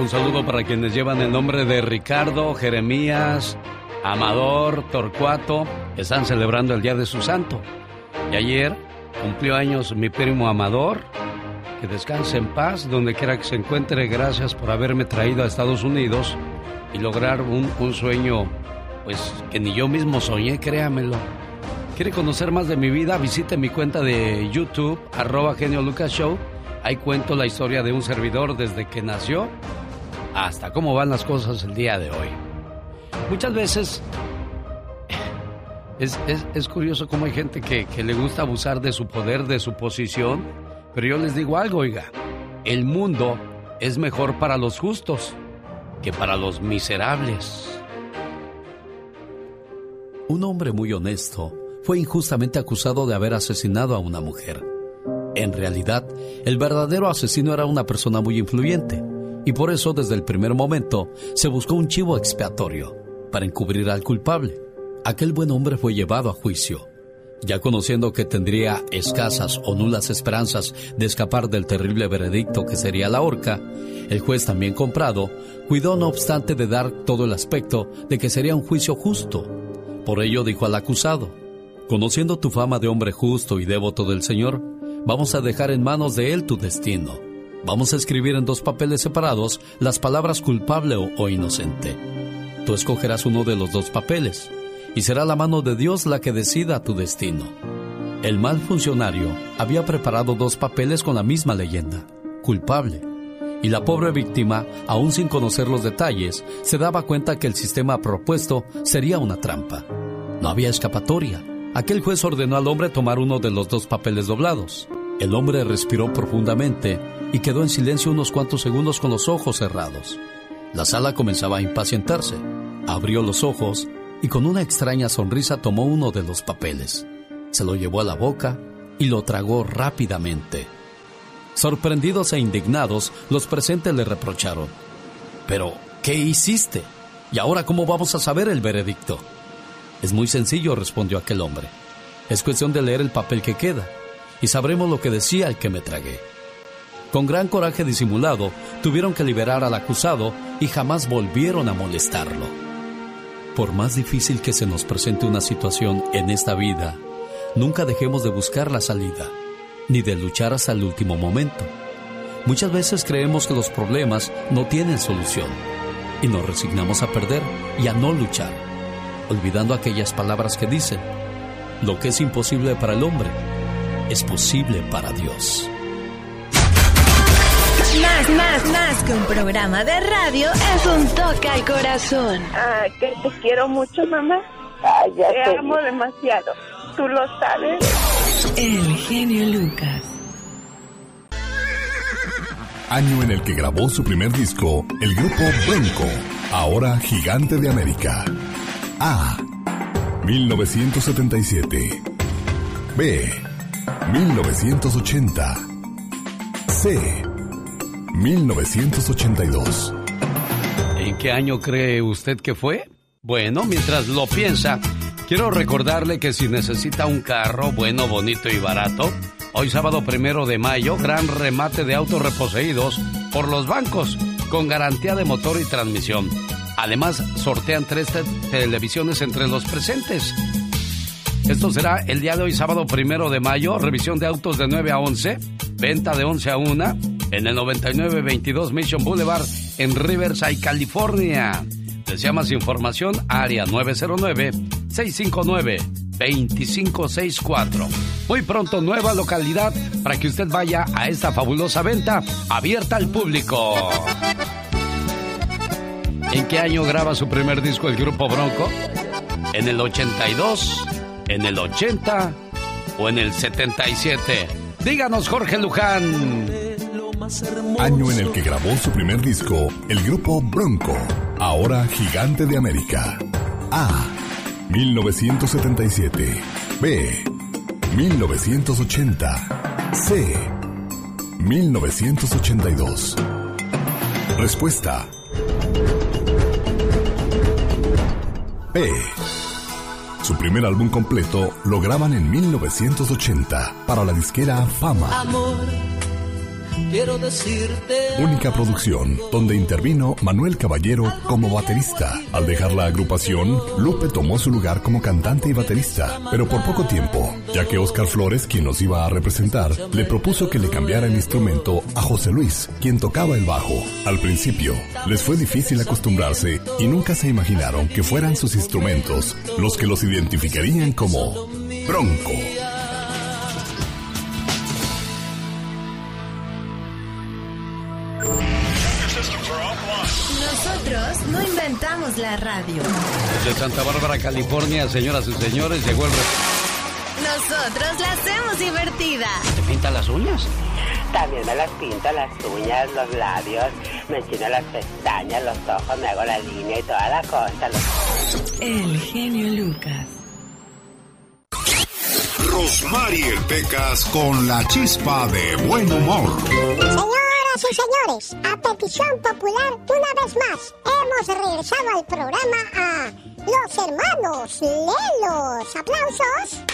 Un saludo para quienes llevan el nombre de Ricardo, Jeremías, Amador, Torcuato. Están celebrando el Día de su Santo. Y ayer cumplió años mi primo Amador. Que descanse en paz donde quiera que se encuentre. Gracias por haberme traído a Estados Unidos y lograr un, sueño, pues que ni yo mismo soñé, créamelo. ¿Quiere conocer más de mi vida? Visite mi cuenta de YouTube, arroba Genio Lucas. Ahí cuento la historia de un servidor desde que nació hasta cómo van las cosas el día de hoy. Muchas veces es, es, curioso cómo hay gente que, que le gusta abusar de su poder, de su posición, pero yo les digo algo, oiga, el mundo es mejor para los justos que para los miserables. Un hombre muy honesto fue injustamente acusado de haber asesinado a una mujer. En realidad, el verdadero asesino era una persona muy influyente, y por eso desde el primer momento se buscó un chivo expiatorio para encubrir al culpable. Aquel buen hombre fue llevado a juicio. Ya conociendo que tendría escasas o nulas esperanzas de escapar del terrible veredicto que sería la horca, el juez también comprado cuidó no obstante de dar todo el aspecto de que sería un juicio justo. Por ello dijo al acusado, Conociendo tu fama de hombre justo y devoto del Señor, vamos a dejar en manos de Él tu destino. Vamos a escribir en dos papeles separados las palabras culpable o, inocente. Tú escogerás uno de los dos papeles y será la mano de Dios la que decida tu destino. El mal funcionario había preparado dos papeles con la misma leyenda, culpable, y la pobre víctima, aún sin conocer los detalles, se daba cuenta que el sistema propuesto sería una trampa. No había escapatoria Aquel juez ordenó al hombre tomar uno de los dos papeles doblados. El hombre respiró profundamente y quedó en silencio unos cuantos segundos con los ojos cerrados. La sala comenzaba a impacientarse. Abrió los ojos y con una extraña sonrisa tomó uno de los papeles. Se lo llevó a la boca y lo tragó rápidamente. Sorprendidos e indignados, los presentes le reprocharon. Pero, ¿qué hiciste? ¿Y ahora cómo vamos a saber el veredicto? Es muy sencillo, respondió aquel hombre. Es cuestión de leer el papel que queda, y sabremos lo que decía el que me tragué. Con gran coraje disimulado, tuvieron que liberar al acusado y jamás volvieron a molestarlo. Por más difícil que se nos presente una situación en esta vida, nunca dejemos de buscar la salida, ni de luchar hasta el último momento. Muchas veces creemos que los problemas no tienen solución y nos resignamos a perder y a no luchar, olvidando aquellas palabras que dicen, lo que es imposible para el hombre es posible para Dios. Más, más, más que un programa de radio es un toque al corazón. Ah, que te quiero mucho, mamá. Ay, ya te te amo demasiado. Tú lo sabes. El genio Lucas. Año en el que grabó su primer disco, el grupo Bronco, ahora Gigante de América. A. 1977. B. 1980. C. 1982. ¿En qué año cree usted que fue? Bueno, mientras lo piensa, quiero recordarle que si necesita un carro bueno, bonito y barato, hoy sábado primero de mayo, gran remate de autos reposeídos por los bancos con garantía de motor y transmisión. Además, sortean tres te- televisiones entre los presentes. Esto será el día de hoy, sábado primero de mayo, revisión de autos de 9 a 11, venta de 11 a 1 en el 9922 Mission Boulevard en Riverside, California. Desea más información, área 909-659-2564. Muy pronto, nueva localidad para que usted vaya a esta fabulosa venta abierta al público. ¿En qué año graba su primer disco el grupo Bronco? ¿En el 82? ¿En el 80? ¿O en el 77? Díganos, Jorge Luján. Año en el que grabó su primer disco, el grupo Bronco, ahora Gigante de América. A. 1977. B. 1980. C. 1982. Respuesta. B. Su primer álbum completo lo graban en 1980 para la disquera Fama. Amor, quiero decirte. Única producción donde intervino Manuel Caballero como baterista. Al dejar la agrupación, Lupe tomó su lugar como cantante y baterista, pero por poco tiempo, ya que Oscar Flores, quien nos iba a representar, le propuso que le cambiara el instrumento a José Luis, quien tocaba el bajo. Al principio, les fue difícil acostumbrarse y nunca se imaginaron que fueran sus instrumentos los que los identificarían como Bronco. La radio. Desde Santa Bárbara, California, señoras y señores, llegó el... re- Nosotros la hacemos divertida. ¿Te pinta las uñas? También me las pinto, las uñas, los labios, me enchino las pestañas, los ojos, me hago la línea y toda la cosa. los- El genio Lucas. Rosmarie Pecas con la chispa de buen humor. Señoras señores, a petición popular, una vez más, hemos regresado al programa a Los Hermanos Lelos. ¡Aplausos!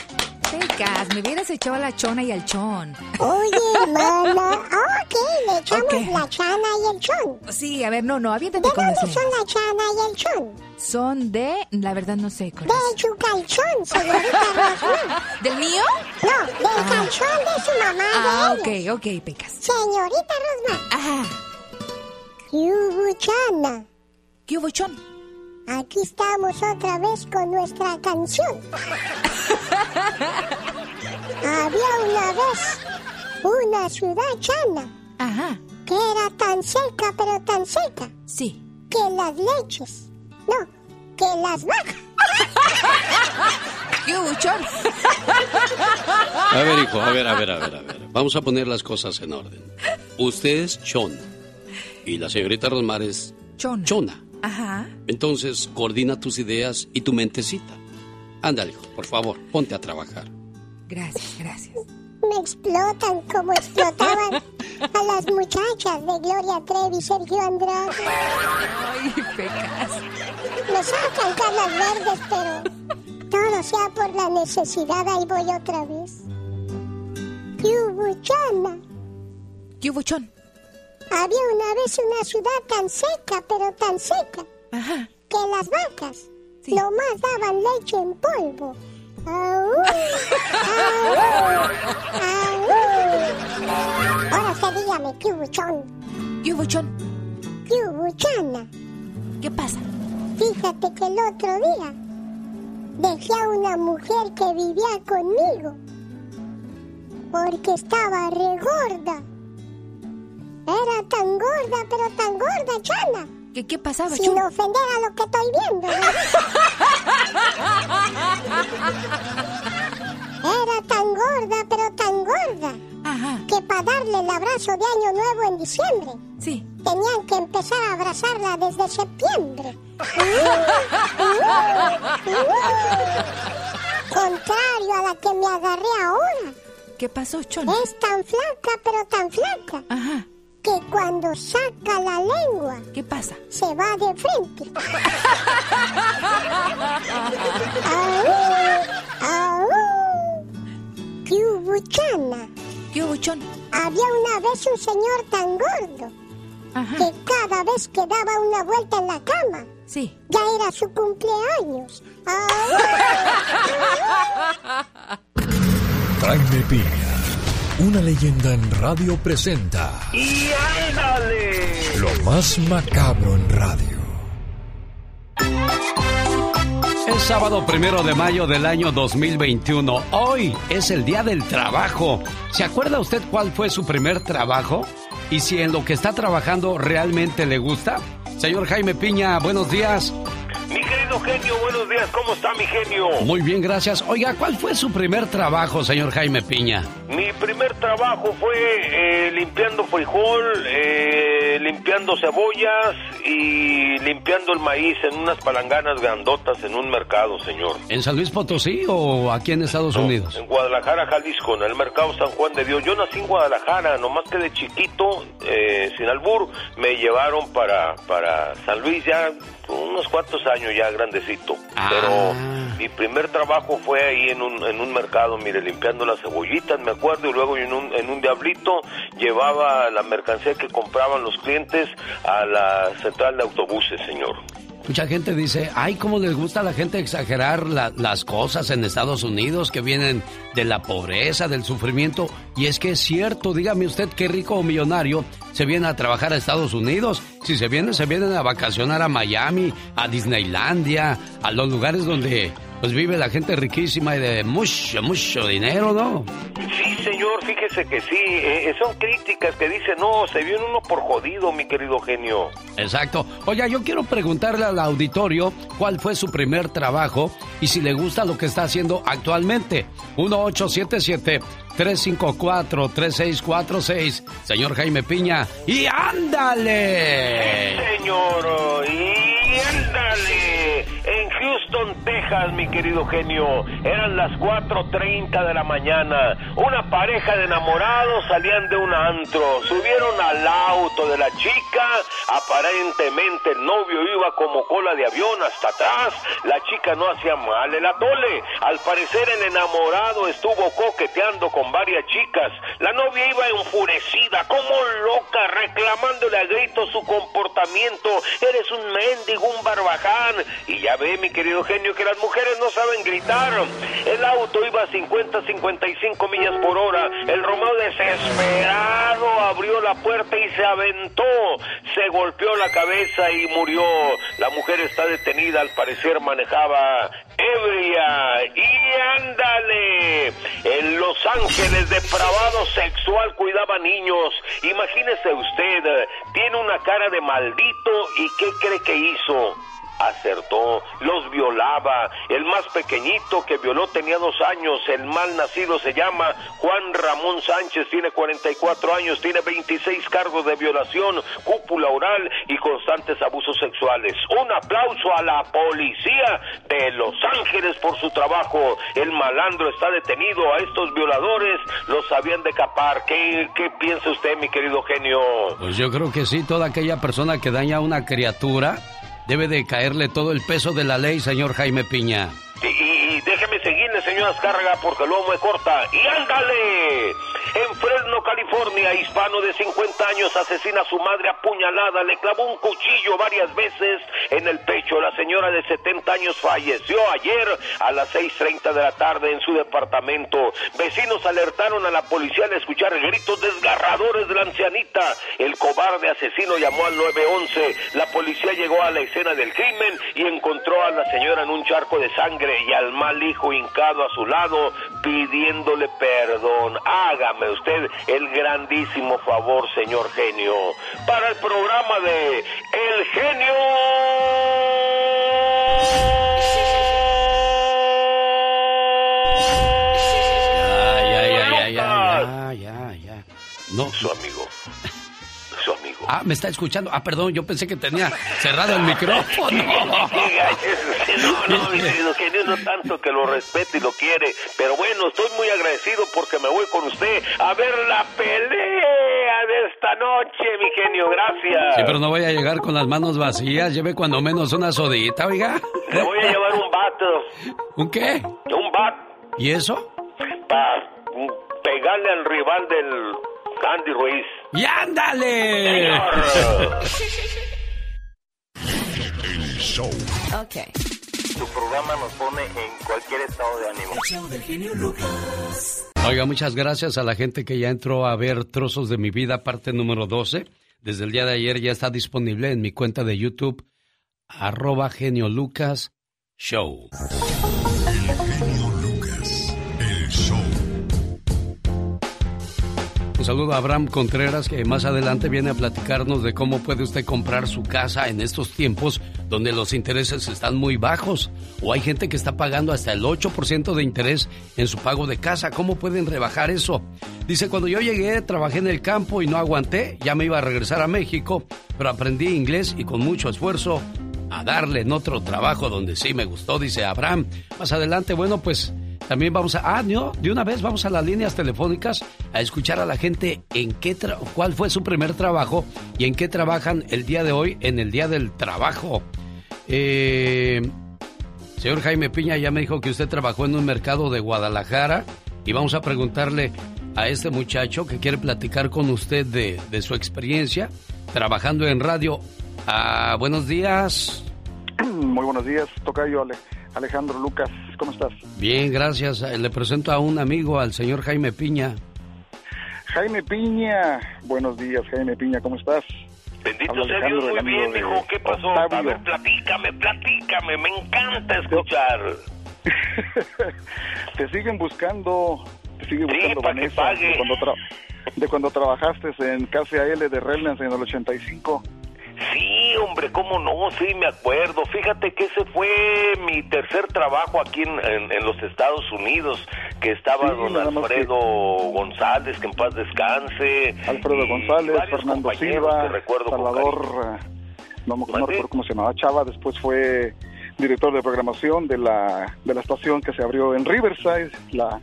Pecas, me hubieras echado a la chona y al chon. Oye, hermana, ok, le echamos la chana y el chon. Sí, a ver, no, no, aviéntate ¿De con dónde son la chana y el chon? Son de, la verdad no sé. ¿cuál De calzón, señorita Rosmar. ¿Del mío? No, del Ah. calzón de su mamá Ah, de ok, ok, Pecas. Señorita Rosmar. Ajá. ¿Qué hubo, chana? ¿Qué hubo, chon? Aquí estamos otra vez con nuestra canción. Había una vez una ciudad chana. Ajá. Que era tan seca, pero tan seca. Sí. Que las leches. No, que las vacas. ¿Qué hubo, chon? A ver, hijo, a ver, a ver, a ver, a ver. Vamos a poner las cosas en orden. Usted es Chon y la señorita Rosmar es Chona. Chona. Ajá. Entonces, coordina tus ideas y tu mentecita. Ándale, hijo, por favor, ponte a trabajar. Gracias, gracias. me explotan como explotaban a las muchachas de Gloria Trevi y Sergio Andrade. Ay, pecas. Me sacan canas verdes, pero todo sea por la necesidad, ahí voy otra vez. Yubuchana. Yubuchón. Había una vez una ciudad tan seca, pero tan seca, que las vacas nomás daban leche en polvo. ¡Aú! ¡Aú! ¡Aú! Ahora usted dígame, ¿qué buchón? ¿Qué buchón? ¿Qué buchana? ¿Qué pasa? Fíjate que el otro día dejé a una mujer que vivía conmigo porque estaba regorda. Era tan gorda, pero tan gorda, Chana. ¿Qué, qué pasaba, Sin ofender a lo que estoy viendo. Era tan gorda, pero tan gorda. Que para darle el abrazo de Año Nuevo en diciembre. Sí. Tenían que empezar a abrazarla desde septiembre. Contrario a la que me agarré ahora. ¿Qué pasó, Chon? Es tan flaca, pero tan flaca. Que cuando saca la lengua. ¿Qué pasa? Se va de frente. ¡Aú! ¡Aú! ¡Qué hubo, Chana? ¿Qué hubo, Chon? Había una vez un señor tan gordo que cada vez que daba una vuelta en la cama, sí. ya era su cumpleaños. Jaime Piña, una leyenda en radio presenta ¡Y ándale! lo más macabro en radio. Es sábado primero de mayo del año 2021. Hoy es el día del trabajo. ¿Se acuerda usted cuál fue su primer trabajo? Y si en lo que está trabajando realmente le gusta. Señor Jaime Piña, buenos días. Querido genio, buenos días, ¿cómo está mi genio? Muy bien, gracias. Oiga, ¿cuál fue su primer trabajo, señor Jaime Piña? Mi primer trabajo fue eh, limpiando frijol, eh, limpiando cebollas y limpiando el maíz en unas palanganas grandotas en un mercado, señor. ¿En San Luis Potosí o aquí en Estados Unidos? En Guadalajara, Jalisco, en el mercado San Juan de Dios. Yo nací en Guadalajara, nomás que de chiquito, eh, sin albur, me llevaron para, para San Luis ya unos cuantos años ya grandecito. Pero mi primer trabajo fue ahí en un, en un mercado, mire, limpiando las cebollitas, me acuerdo, y luego en un, en un diablito llevaba la mercancía que compraban los clientes a la central de autobuses, señor. Mucha gente dice, ay, cómo les gusta a la gente exagerar la- las cosas en Estados Unidos que vienen de la pobreza, del sufrimiento. Y es que es cierto, dígame usted qué rico o millonario se viene a trabajar a Estados Unidos. Si se vienen, se vienen a vacacionar a Miami, a Disneylandia, a los lugares donde pues vive la gente riquísima y de mucho, mucho dinero, ¿no? Sí, señor, fíjese que sí. eh, son críticas que dicen, no, se viene uno por jodido, mi querido genio. Exacto. Oiga, yo quiero preguntarle al auditorio cuál fue su primer trabajo y si le gusta lo que está haciendo actualmente. 1877-354-3646. Señor Jaime Piña. ¡Y ándale! Señor, y ándale. En Houston, Texas, mi querido genio, eran las 4.30 de la mañana. Una pareja de enamorados salían de un antro, subieron al auto de la chica. Aparentemente el novio iba como cola de avión hasta atrás. La chica no hacía mal el atole. Al parecer el enamorado estuvo coqueteando con varias chicas. La novia iba enfurecida, como loca, reclamándole a gritos su comportamiento. Eres un mendigo, un barbaján. Y ya ve, mi querido genio, que las mujeres no saben gritar. El auto iba a 50, 55 millas por hora. El Romeo desesperado abrió la puerta y se aventó. Se golpeó la cabeza y murió. La mujer está detenida, al parecer manejaba ebria. Y ándale. En Los Ángeles, depravado sexual cuidaba niños. Imagínese usted, tiene una cara de maldito y ¿qué cree que hizo? Acertó, los violaba. El más pequeñito que violó tenía dos años, el mal nacido se llama Juan Ramón Sánchez, tiene 44 años, tiene 26 cargos de violación, cúpula oral y constantes abusos sexuales. Un aplauso a la policía de Los Ángeles por su trabajo. El malandro está detenido, a estos violadores los sabían decapar. ¿Qué, qué piensa usted, mi querido genio? Pues yo creo que sí, toda aquella persona que daña a una criatura debe de caerle todo el peso de la ley, señor Jaime Piña. Seguirle, señor Azcárraga, porque luego me corta. ¡Y ándale! En Fresno, California, hispano de 50 años asesina a su madre apuñalada, le clavó un cuchillo varias veces en el pecho. La señora de 70 años falleció ayer a las 6.30 de la tarde en su departamento. Vecinos alertaron a la policía al escuchar gritos desgarradores de la ancianita. El cobarde asesino llamó al 911. La policía llegó a la escena del crimen y encontró a la señora en un charco de sangre y al mal hijo hincado a su lado pidiéndole perdón. Hágame usted el grandísimo favor, señor genio, para el programa de El genio. No. Su amigo. Su amigo. Ah, me está escuchando. Ah, perdón, yo pensé que tenía cerrado el micrófono. No, no, mi querido genio, no tanto que lo respete y lo quiere. Pero bueno, estoy muy agradecido porque me voy con usted a ver la pelea de esta noche, mi genio. Gracias. Sí, pero no voy a llegar con las manos vacías. Lleve cuando menos una sodita, oiga. Le voy a llevar un bat. ¿Un qué? Un bat ¿Y eso? para pegarle al rival del Andy Ruiz. ¡Y ándale! El show. Ok. Tu programa nos pone en cualquier estado de ánimo. del genio Lucas. Oiga, muchas gracias a la gente que ya entró a ver Trozos de mi vida, parte número 12. Desde el día de ayer ya está disponible en mi cuenta de YouTube, arroba genio Lucas Show. Saludo a Abraham Contreras que más adelante viene a platicarnos de cómo puede usted comprar su casa en estos tiempos donde los intereses están muy bajos o hay gente que está pagando hasta el 8% de interés en su pago de casa. ¿Cómo pueden rebajar eso? Dice, cuando yo llegué trabajé en el campo y no aguanté, ya me iba a regresar a México, pero aprendí inglés y con mucho esfuerzo a darle en otro trabajo donde sí me gustó, dice Abraham. Más adelante, bueno, pues también vamos a... Ah, no, de una vez vamos a las líneas telefónicas a escuchar a la gente en qué tra- cuál fue su primer trabajo y en qué trabajan el día de hoy en el Día del Trabajo. Eh, señor Jaime Piña ya me dijo que usted trabajó en un mercado de Guadalajara y vamos a preguntarle a este muchacho que quiere platicar con usted de, su experiencia trabajando en radio. Ah, buenos días. Muy buenos días, Tocayo Ale- Alejandro Lucas, ¿cómo estás? Bien, gracias. Eh, Le presento a un amigo, al señor Jaime Piña. Jaime Piña, buenos días Jaime Piña, ¿cómo estás? Bendito Habla sea Dios, muy bien, de hijo. ¿Qué pasó? Octavio. A ver, platícame, platícame. Me encanta escuchar. te siguen buscando, te sigue buscando que Vanessa pague. de cuando, tra- de cuando trabajaste en KCAL de Relnance en el 85. Hombre, cómo no, sí, me acuerdo. Fíjate que ese fue mi tercer trabajo aquí en, en- en los Estados Unidos, que estaba Sí, don Alfredo González, que en paz descanse. Alfredo y González, varios Fernando Silva, recuerdo Salvador, eh, no, me- no recuerdo cómo se llamaba, Chava, después fue director de programación de la, de la estación que se abrió en Riverside, la,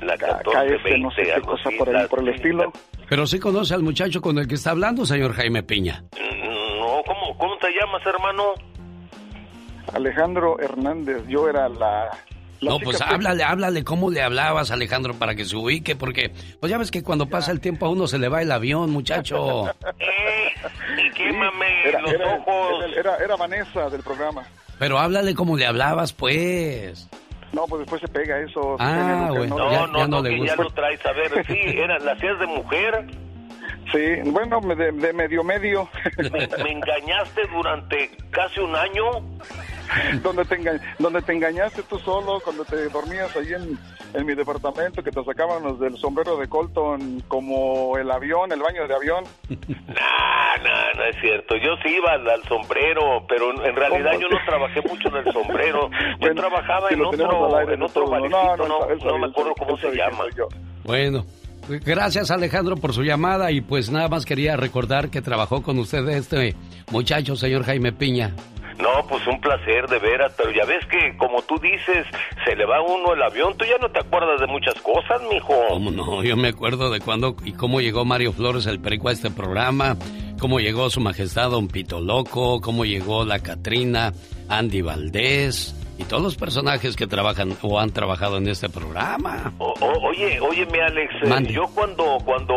La KS, no sé qué cosa por, por el estilo. Pero sí conoce al muchacho con el que está hablando, señor Jaime Piña. ¿Cómo, ¿cómo te llamas, hermano? Alejandro Hernández, yo era la... la No, pues háblale, háblale cómo le hablabas, Alejandro, para que se ubique, porque pues ya ves que cuando pasa el tiempo a uno se le va el avión, muchacho. Y quémame Era, los era- ojos. era- era- era Vanessa del programa. Pero háblale como le hablabas, pues. No, pues después se pega eso. Ah, bueno, no, ya- No, no, ya no no, le que ya gusta. lo traes a ver. Sí, era, ¿la hacías de mujer? Sí, bueno, me- de, de medio medio. Me, me engañaste durante casi un año. donde, te enga- donde te engañaste tú solo, cuando te dormías ahí en, en mi departamento, que te sacaban los del sombrero de Colton como el avión, el baño de avión. Ah, no, no es cierto. Yo sí iba al, sombrero, pero en realidad yo no trabajé mucho en el sombrero. Yo trabajaba en otro, en otro no, no, me acuerdo cómo se llama. Bueno. Gracias Alejandro por su llamada y pues nada más quería recordar que trabajó con usted este muchacho, señor Jaime Piña. No, pues un placer de veras, pero ya ves que como tú dices, se le va uno el avión, tú ya no te acuerdas de muchas cosas, mijo. ¿Cómo no? Yo me acuerdo de cuándo y cómo llegó Mario Flores el Perico a este programa, cómo llegó su majestad Don Pito Loco, cómo llegó la Catrina, Andy Valdés, y todos los personajes que trabajan o han trabajado en este programa. oye, oye, mi Alex, eh, yo cuando cuando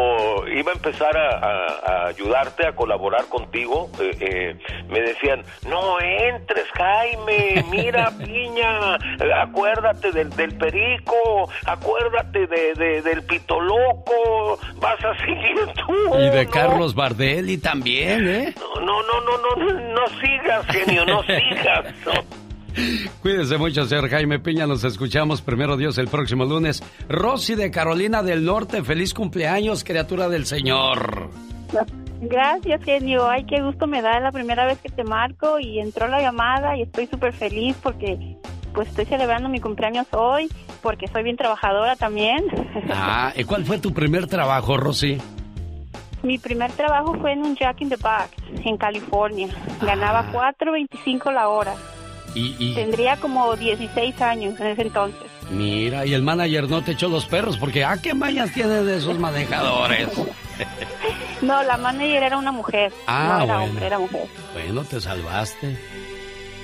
iba a empezar a, ayudarte, a colaborar contigo, eh, eh, me decían, no entres, Jaime, mira, piña, acuérdate del, del perico, acuérdate de, del pito loco, vas a seguir tú. Y de Carlos Bardelli también, ¿eh? No, no, no, no, no, no sigas, genio, no sigas. Cuídese mucho, señor Jaime Piña. Nos escuchamos primero Dios el próximo lunes. Rosy de Carolina del Norte, feliz cumpleaños, criatura del Señor. Gracias, genio. Ay, qué gusto me da la primera vez que te marco y entró la llamada y estoy súper feliz porque pues estoy celebrando mi cumpleaños hoy porque soy bien trabajadora también. Ah, ¿y cuál fue tu primer trabajo, Rosy? Mi primer trabajo fue en un Jack in the Box en California. Ganaba 4.25 ah. la hora. Tendría como 16 años en ese entonces. Mira, y el manager no te echó los perros porque, ¿a qué mañas tiene de esos manejadores? no, la manager era una mujer. Ah, no era bueno. hombre, era mujer. Bueno, te salvaste.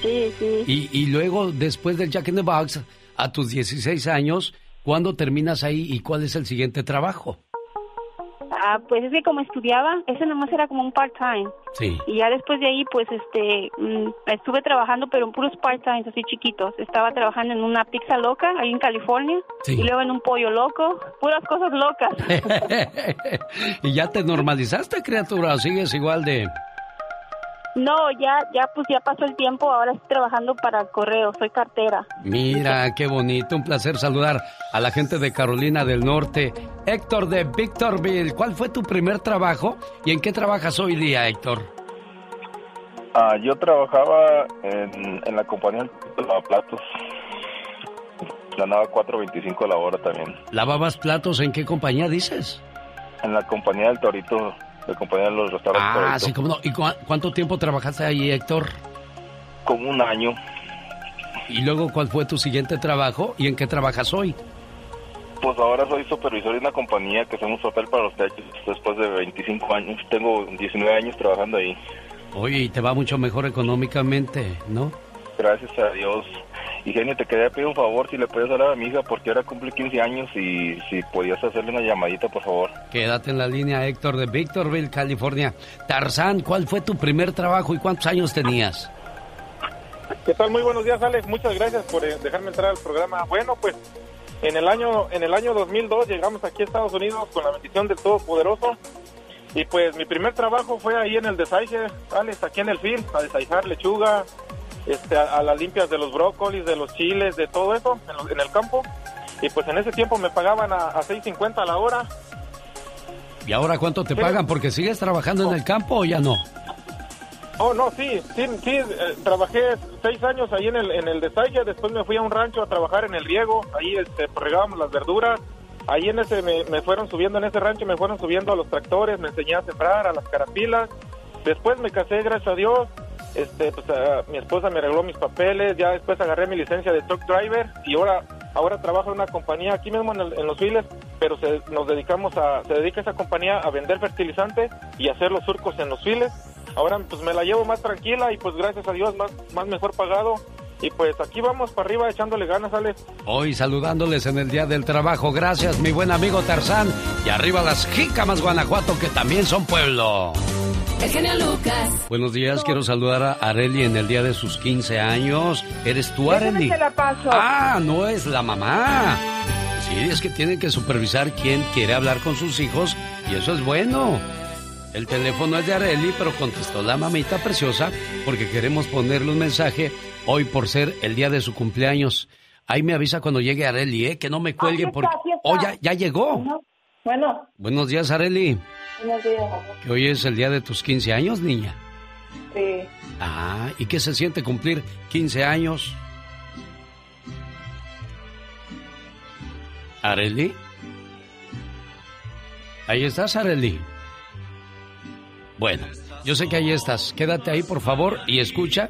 Sí, sí. Y, y luego, después del Jack in the Box, a tus 16 años, ¿cuándo terminas ahí y cuál es el siguiente trabajo? Ah, pues es que como estudiaba, ese nomás era como un part-time. Sí. Y ya después de ahí, pues este, mm, estuve trabajando, pero en puros part-times así chiquitos. Estaba trabajando en una pizza loca ahí en California. Y luego en un pollo loco. Puras cosas locas. ¿Y ya te normalizaste, criatura? ¿Sigues igual de no, ya, ya, pues ya pasó el tiempo. Ahora estoy trabajando para el correo. Soy cartera. Mira, qué bonito. Un placer saludar a la gente de Carolina del Norte. Héctor de Victorville, ¿cuál fue tu primer trabajo y en qué trabajas hoy día, Héctor? Ah, yo trabajaba en, en la compañía de lavaplatos. Ganaba 4.25 a la hora también. ¿Lavabas platos en qué compañía dices? En la compañía del Torito de compañía de los restaurantes. Ah, sí, cómo no. ¿Y cuánto tiempo trabajaste ahí, Héctor? Como un año. ¿Y luego cuál fue tu siguiente trabajo y en qué trabajas hoy? Pues ahora soy supervisor de una compañía que hacemos papel para los techos después de 25 años. Tengo 19 años trabajando ahí. Oye, y te va mucho mejor económicamente, ¿no? Gracias a Dios. Y genio, te quería pedir un favor si le puedes hablar a mi hija porque ahora cumple 15 años y si podías hacerle una llamadita, por favor. Quédate en la línea, Héctor, de Victorville, California. Tarzán, ¿cuál fue tu primer trabajo y cuántos años tenías? ¿Qué tal? Muy buenos días, Alex. Muchas gracias por eh, dejarme entrar al programa. Bueno, pues en el año en el año 2002 llegamos aquí a Estados Unidos con la bendición del Todopoderoso. Y pues mi primer trabajo fue ahí en el desaige, Alex, aquí en el field, a desaijar lechuga, este, a, las limpias de los brócolis, de los chiles, de todo eso en, el campo. Y pues en ese tiempo me pagaban a, a 6.50 a la hora. ¿Y ahora cuánto te pagan? ¿Porque sigues trabajando en el campo o ya no? Oh, no, sí, sí, sí, eh, trabajé seis años ahí en el, en el después me fui a un rancho a trabajar en el riego, ahí este, regábamos las verduras, ahí en ese me, me, fueron subiendo, en ese rancho me fueron subiendo a los tractores, me enseñé a sembrar, a las carapilas, después me casé, gracias a Dios, este, pues mi esposa me arregló mis papeles, ya después agarré mi licencia de truck driver y ahora ahora trabajo en una compañía aquí mismo en, los files, pero se, nos dedicamos a se dedica esa compañía a vender fertilizante y hacer los surcos en los files. Ahora pues me la llevo más tranquila y pues gracias a Dios más más mejor pagado. Y pues aquí vamos para arriba echándole ganas, Alex. Hoy saludándoles en el Día del Trabajo. Gracias, mi buen amigo Tarzán. Y arriba las Jícamas, Guanajuato, que también son pueblo. El Lucas. Buenos días, quiero saludar a Areli en el día de sus 15 años. ¿Eres tú, Areli? la paso. Ah, no es la mamá. Sí, es que tienen que supervisar quién quiere hablar con sus hijos y eso es bueno. El teléfono es de Areli, pero contestó la mamita preciosa porque queremos ponerle un mensaje hoy por ser el día de su cumpleaños. Ahí me avisa cuando llegue Areli, ¿eh? Que no me cuelgue porque... Oh, ya, ya llegó. Bueno. Buenos días, Areli. Buenos días, Que hoy es el día de tus 15 años, niña. Sí. Ah, ¿y qué se siente cumplir 15 años? ¿Areli? Ahí estás, Areli. Bueno, yo sé que ahí estás. Quédate ahí, por favor, y escucha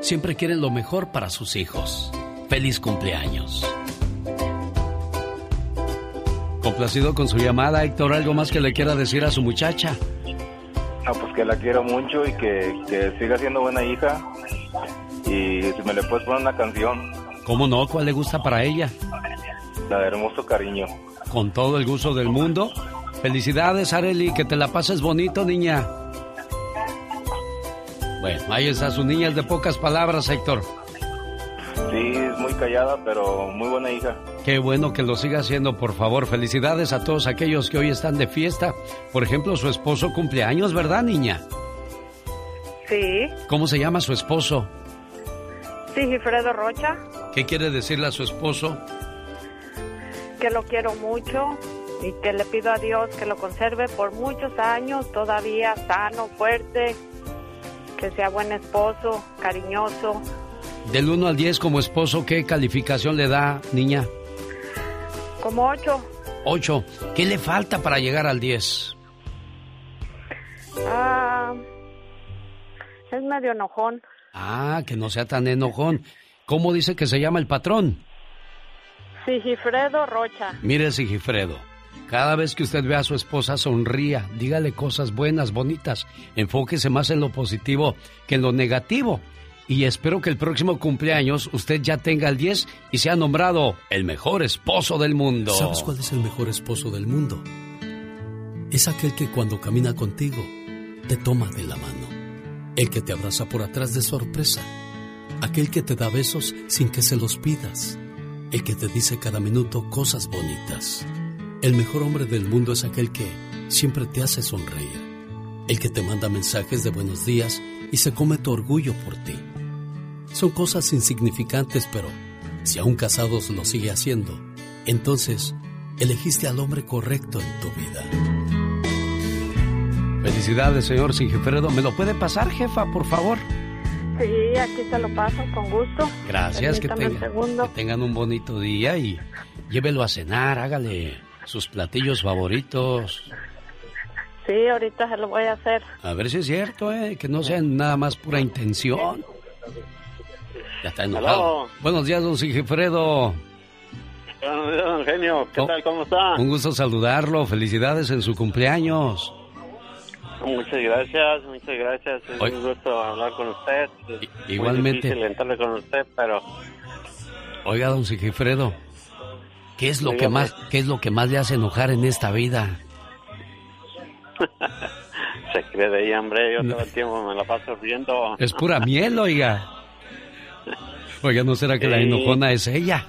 siempre quieren lo mejor para sus hijos. Feliz cumpleaños. Complacido con su llamada, Héctor, ¿algo más que le quiera decir a su muchacha? No, pues que la quiero mucho y que, que siga siendo buena hija. Y si me le puedes poner una canción, ¿Cómo no? ¿Cuál le gusta para ella? la de Hermoso Cariño. Con todo el gusto del mundo. Felicidades, Areli, que te la pases bonito, niña. Bueno, ahí está su niña, es de pocas palabras, Héctor. Sí, es muy callada, pero muy buena hija. Qué bueno que lo siga haciendo, por favor. Felicidades a todos aquellos que hoy están de fiesta. Por ejemplo, su esposo cumpleaños, ¿verdad, niña? Sí. ¿Cómo se llama su esposo? Sí, Gilfredo Rocha, ¿Qué quiere decirle a su esposo? que lo quiero mucho y que le pido a Dios que lo conserve por muchos años, todavía sano, fuerte, que sea buen esposo, cariñoso. Del 1 al 10 como esposo, ¿qué calificación le da, niña? Como ocho. 8. ¿Qué le falta para llegar al 10? Ah, es medio enojón. Ah, que no sea tan enojón. ¿Cómo dice que se llama el patrón? Sigifredo Rocha. Mire, Sigifredo, cada vez que usted ve a su esposa, sonría, dígale cosas buenas, bonitas, enfóquese más en lo positivo que en lo negativo. Y espero que el próximo cumpleaños usted ya tenga el 10 y sea nombrado el mejor esposo del mundo. ¿Sabes cuál es el mejor esposo del mundo? Es aquel que cuando camina contigo te toma de la mano. El que te abraza por atrás de sorpresa. Aquel que te da besos sin que se los pidas. El que te dice cada minuto cosas bonitas. El mejor hombre del mundo es aquel que siempre te hace sonreír. El que te manda mensajes de buenos días y se come tu orgullo por ti. Son cosas insignificantes, pero si aún casados lo sigue haciendo, entonces elegiste al hombre correcto en tu vida. Felicidades, señor Sigifredo. ¿Me lo puede pasar, jefa, por favor? Sí, aquí te lo paso con gusto. Gracias, que, tenga- que tengan un bonito día y llévelo a cenar, hágale sus platillos favoritos. Sí, ahorita se lo voy a hacer. A ver si es cierto, ¿eh? que no sea nada más pura intención. Ya está enojado. Aló. Buenos días, don Sigifredo. Buenos días, don Genio. ¿Qué Oh. tal? ¿Cómo está? Un gusto saludarlo. Felicidades en su cumpleaños. Muchas gracias, muchas gracias. Es Oy- un gusto hablar con usted. Es igualmente. Muy difícil entrarle con usted, pero Oiga, don Sigifredo, ¿qué es lo que más, qué es lo que más le hace enojar en esta vida? se cree de ahí, hombre. Yo todo el tiempo me la paso riendo. Es pura miel, oiga. Oiga, ¿no será que la enojona es ella?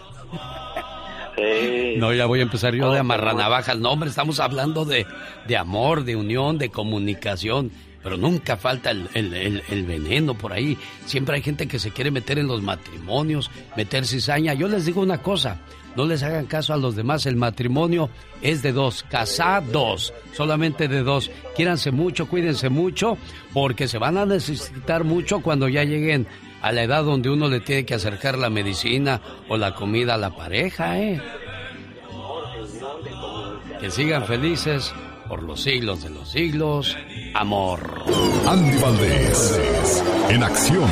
Sí. No, ya voy a empezar yo de pero- amarranavajas. No, hombre, estamos hablando de, de amor, de unión, de comunicación. Pero nunca falta el, el- el- el veneno por ahí. Siempre hay gente que se quiere meter en los matrimonios, meter cizaña. Yo les digo una cosa, no les hagan caso a los demás. El matrimonio es de dos, casados, solamente de dos. Quiéranse mucho, cuídense mucho, porque se van a necesitar mucho cuando ya lleguen a la edad donde uno le tiene que acercar la medicina o la comida a la pareja, ¿eh? Que sigan felices por los siglos de los siglos. Amor. Andy Valdés, en acción.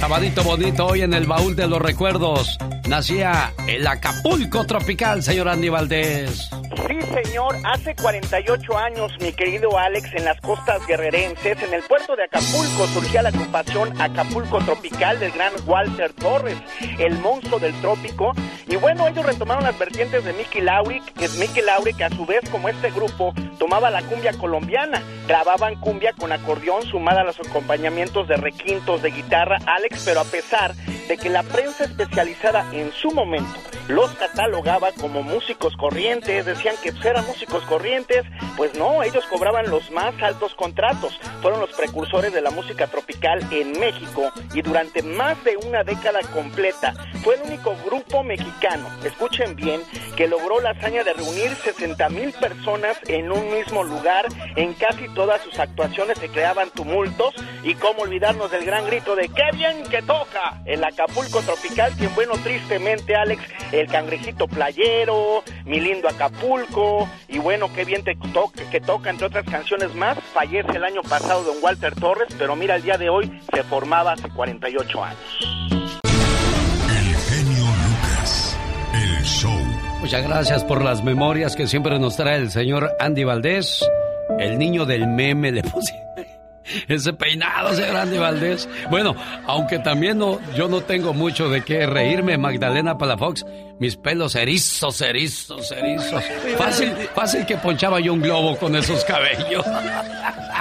Sabadito bonito hoy en el baúl de los recuerdos. Nacía el Acapulco tropical, señor Andy Valdés. Sí, señor, hace 48 años, mi querido Alex, en las costas guerrerenses, en el puerto de Acapulco, surgía la agrupación Acapulco Tropical del gran Walter Torres, el monstruo del trópico. Y bueno, ellos retomaron las vertientes de Mickey Lauric, que es Mickey Lauric, que a su vez, como este grupo, tomaba la cumbia colombiana, grababan cumbia con acordeón sumada a los acompañamientos de requintos de guitarra, Alex, pero a pesar de que la prensa especializada en su momento los catalogaba como músicos corrientes, decían que eran músicos corrientes, pues no, ellos cobraban los más altos contratos, fueron los precursores de la música tropical en México y durante más de una década completa fue el único grupo mexicano, escuchen bien, que logró la hazaña de reunir 60 mil personas en un mismo lugar, en casi todas sus actuaciones se creaban tumultos y cómo olvidarnos del gran grito de ¡qué bien que toca! El Acapulco tropical, quien bueno, tristemente Alex, el cangrejito playero, mi lindo Acapulco, y bueno, qué bien te toca, que toca, entre otras canciones más. Fallece el año pasado don Walter Torres, pero mira, el día de hoy se formaba hace 48 años. El genio Lucas, el show. Muchas gracias por las memorias que siempre nos trae el señor Andy Valdés, el niño del meme de ese peinado, ese grande Valdés. Bueno, aunque también no, yo no tengo mucho de qué reírme, Magdalena Palafox. Mis pelos erizos, erizos, erizos. Fácil, fácil que ponchaba yo un globo con esos cabellos.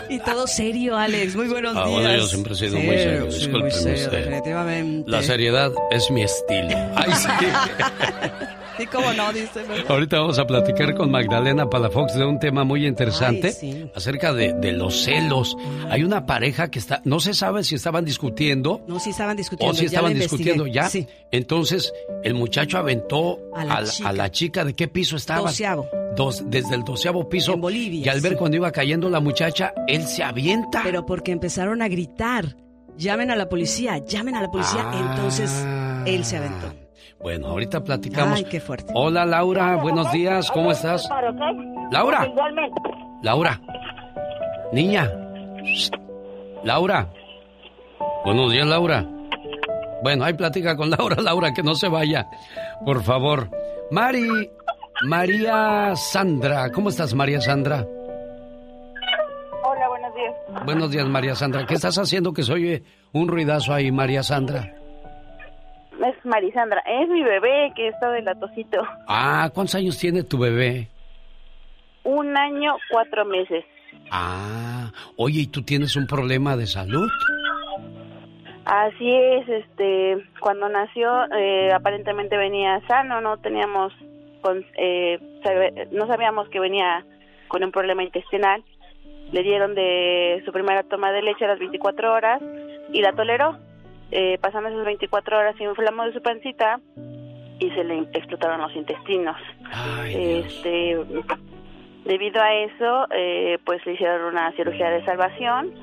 Y todo serio, Alex. Muy buenos ah, días. Bueno, yo siempre he sido muy serio. Disculpe usted. Definitivamente. La seriedad es mi estilo. Ay, sí. Sí, cómo no, dice. Ahorita vamos a platicar con Magdalena Palafox de un tema muy interesante acerca de, de, los celos. Hay una pareja que está, no se sabe si estaban discutiendo. No, si estaban discutiendo. O si estaban discutiendo ya. Sí. Entonces, el muchacho aventó a la, a, la chica. ¿De qué piso estaba? Doceavo. Dos, desde el doceavo piso. En Bolivia. Y al ver cuando iba cayendo la muchacha, él se avienta. Pero porque empezaron a gritar. Llamen a la policía, llamen a la policía. Ah. Entonces, él se aventó. Bueno, ahorita platicamos. Ay, qué fuerte. Hola, Laura, buenos días, ¿cómo estás? Laura. Igualmente. Laura. Niña. Laura. Buenos días, Laura. Bueno, ahí platica con Laura, Laura, que no se vaya. Por favor. Mari. María Sandra. ¿Cómo estás, María Sandra? Hola, buenos días. Buenos días, María Sandra. ¿Qué estás haciendo que se oye un ruidazo ahí, María Sandra? Es Marisandra, es mi bebé que está de latosito. Ah, ¿cuántos años tiene tu bebé? Un año, cuatro meses. Ah, oye, ¿y tú tienes un problema de salud? Así es, este, cuando nació eh, aparentemente venía sano, no teníamos, con, eh, no sabíamos que venía con un problema intestinal. Le dieron de su primera toma de leche a las 24 horas y la toleró eh, pasando esas 24 horas se inflamó de su pancita y se le explotaron los intestinos. este, debido a eso, eh, pues le hicieron una cirugía de salvación,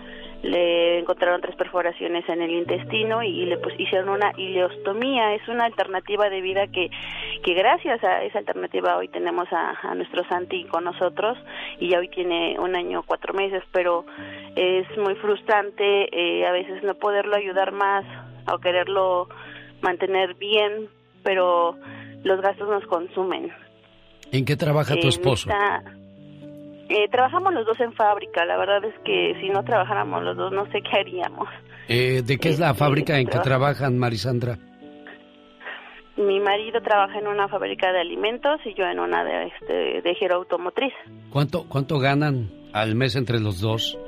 le encontraron tres perforaciones en el intestino y le pues, hicieron una ileostomía. Es una alternativa de vida que, que gracias a esa alternativa hoy tenemos a, a nuestro Santi con nosotros y ya hoy tiene un año cuatro meses, pero es muy frustrante eh, a veces no poderlo ayudar más o quererlo mantener bien, pero los gastos nos consumen. ¿En qué trabaja tu esposo? Eh, trabajamos los dos en fábrica. La verdad es que si no trabajáramos los dos, no sé qué haríamos. Eh, ¿De qué es la fábrica en que trabajan, Marisandra? Mi marido trabaja en una fábrica de alimentos y yo en una de, este, de giro automotriz. ¿Cuánto, ¿Cuánto ganan al mes entre los dos?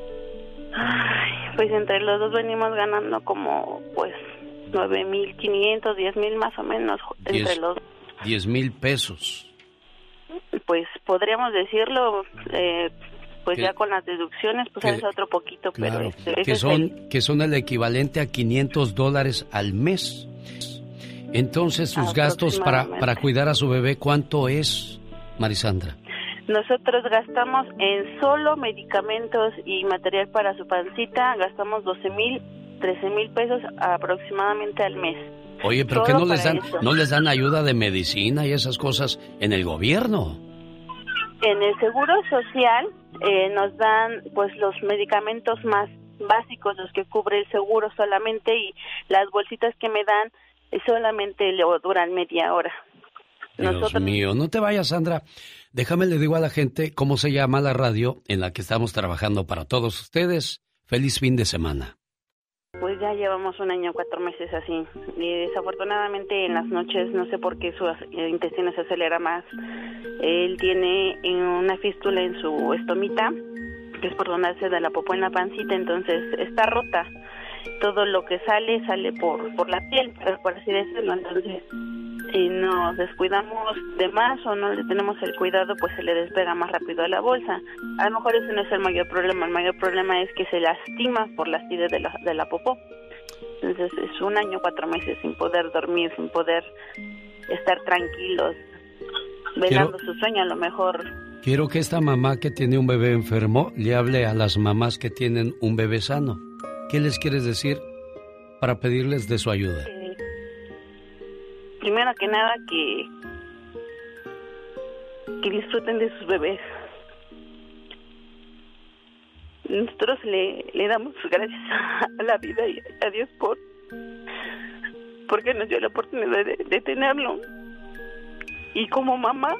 Ay, pues entre los dos venimos ganando como, pues, nueve mil quinientos, diez mil más o menos entre los. Diez mil pesos. Pues podríamos decirlo, eh, pues ya con las deducciones, pues es otro poquito, pero este, que son que son el equivalente a 500 dólares al mes. Entonces sus gastos para para cuidar a su bebé, ¿cuánto es, Marisandra? Nosotros gastamos en solo medicamentos y material para su pancita, gastamos 12 mil, 13 mil pesos aproximadamente al mes. Oye, pero ¿qué no les dan, no les dan ayuda de medicina y esas cosas en el gobierno? En el seguro social eh, nos dan pues los medicamentos más básicos, los que cubre el seguro solamente y las bolsitas que me dan solamente le duran media hora. Dios mío, no te vayas, Sandra. Déjame le digo a la gente cómo se llama la radio en la que estamos trabajando para todos ustedes. Feliz fin de semana. Pues ya llevamos un año, cuatro meses así. Y desafortunadamente en las noches, no sé por qué su intestino se acelera más. Él tiene una fístula en su estomita, que es por donde se da la popó en la pancita, entonces está rota. Todo lo que sale, sale por, por la piel, por así decirlo. Entonces, si nos descuidamos de más o no le tenemos el cuidado, pues se le despega más rápido a la bolsa. A lo mejor ese no es el mayor problema, el mayor problema es que se lastima por la acidez de la, de la popó. Entonces es un año, cuatro meses sin poder dormir, sin poder estar tranquilos, velando su sueño a lo mejor. Quiero que esta mamá que tiene un bebé enfermo le hable a las mamás que tienen un bebé sano. ¿Qué les quieres decir para pedirles de su ayuda? Primero que nada que que disfruten de sus bebés. Nosotros le, le damos gracias a la vida y a Dios por porque nos dio la oportunidad de, tenerlo. Y como mamá,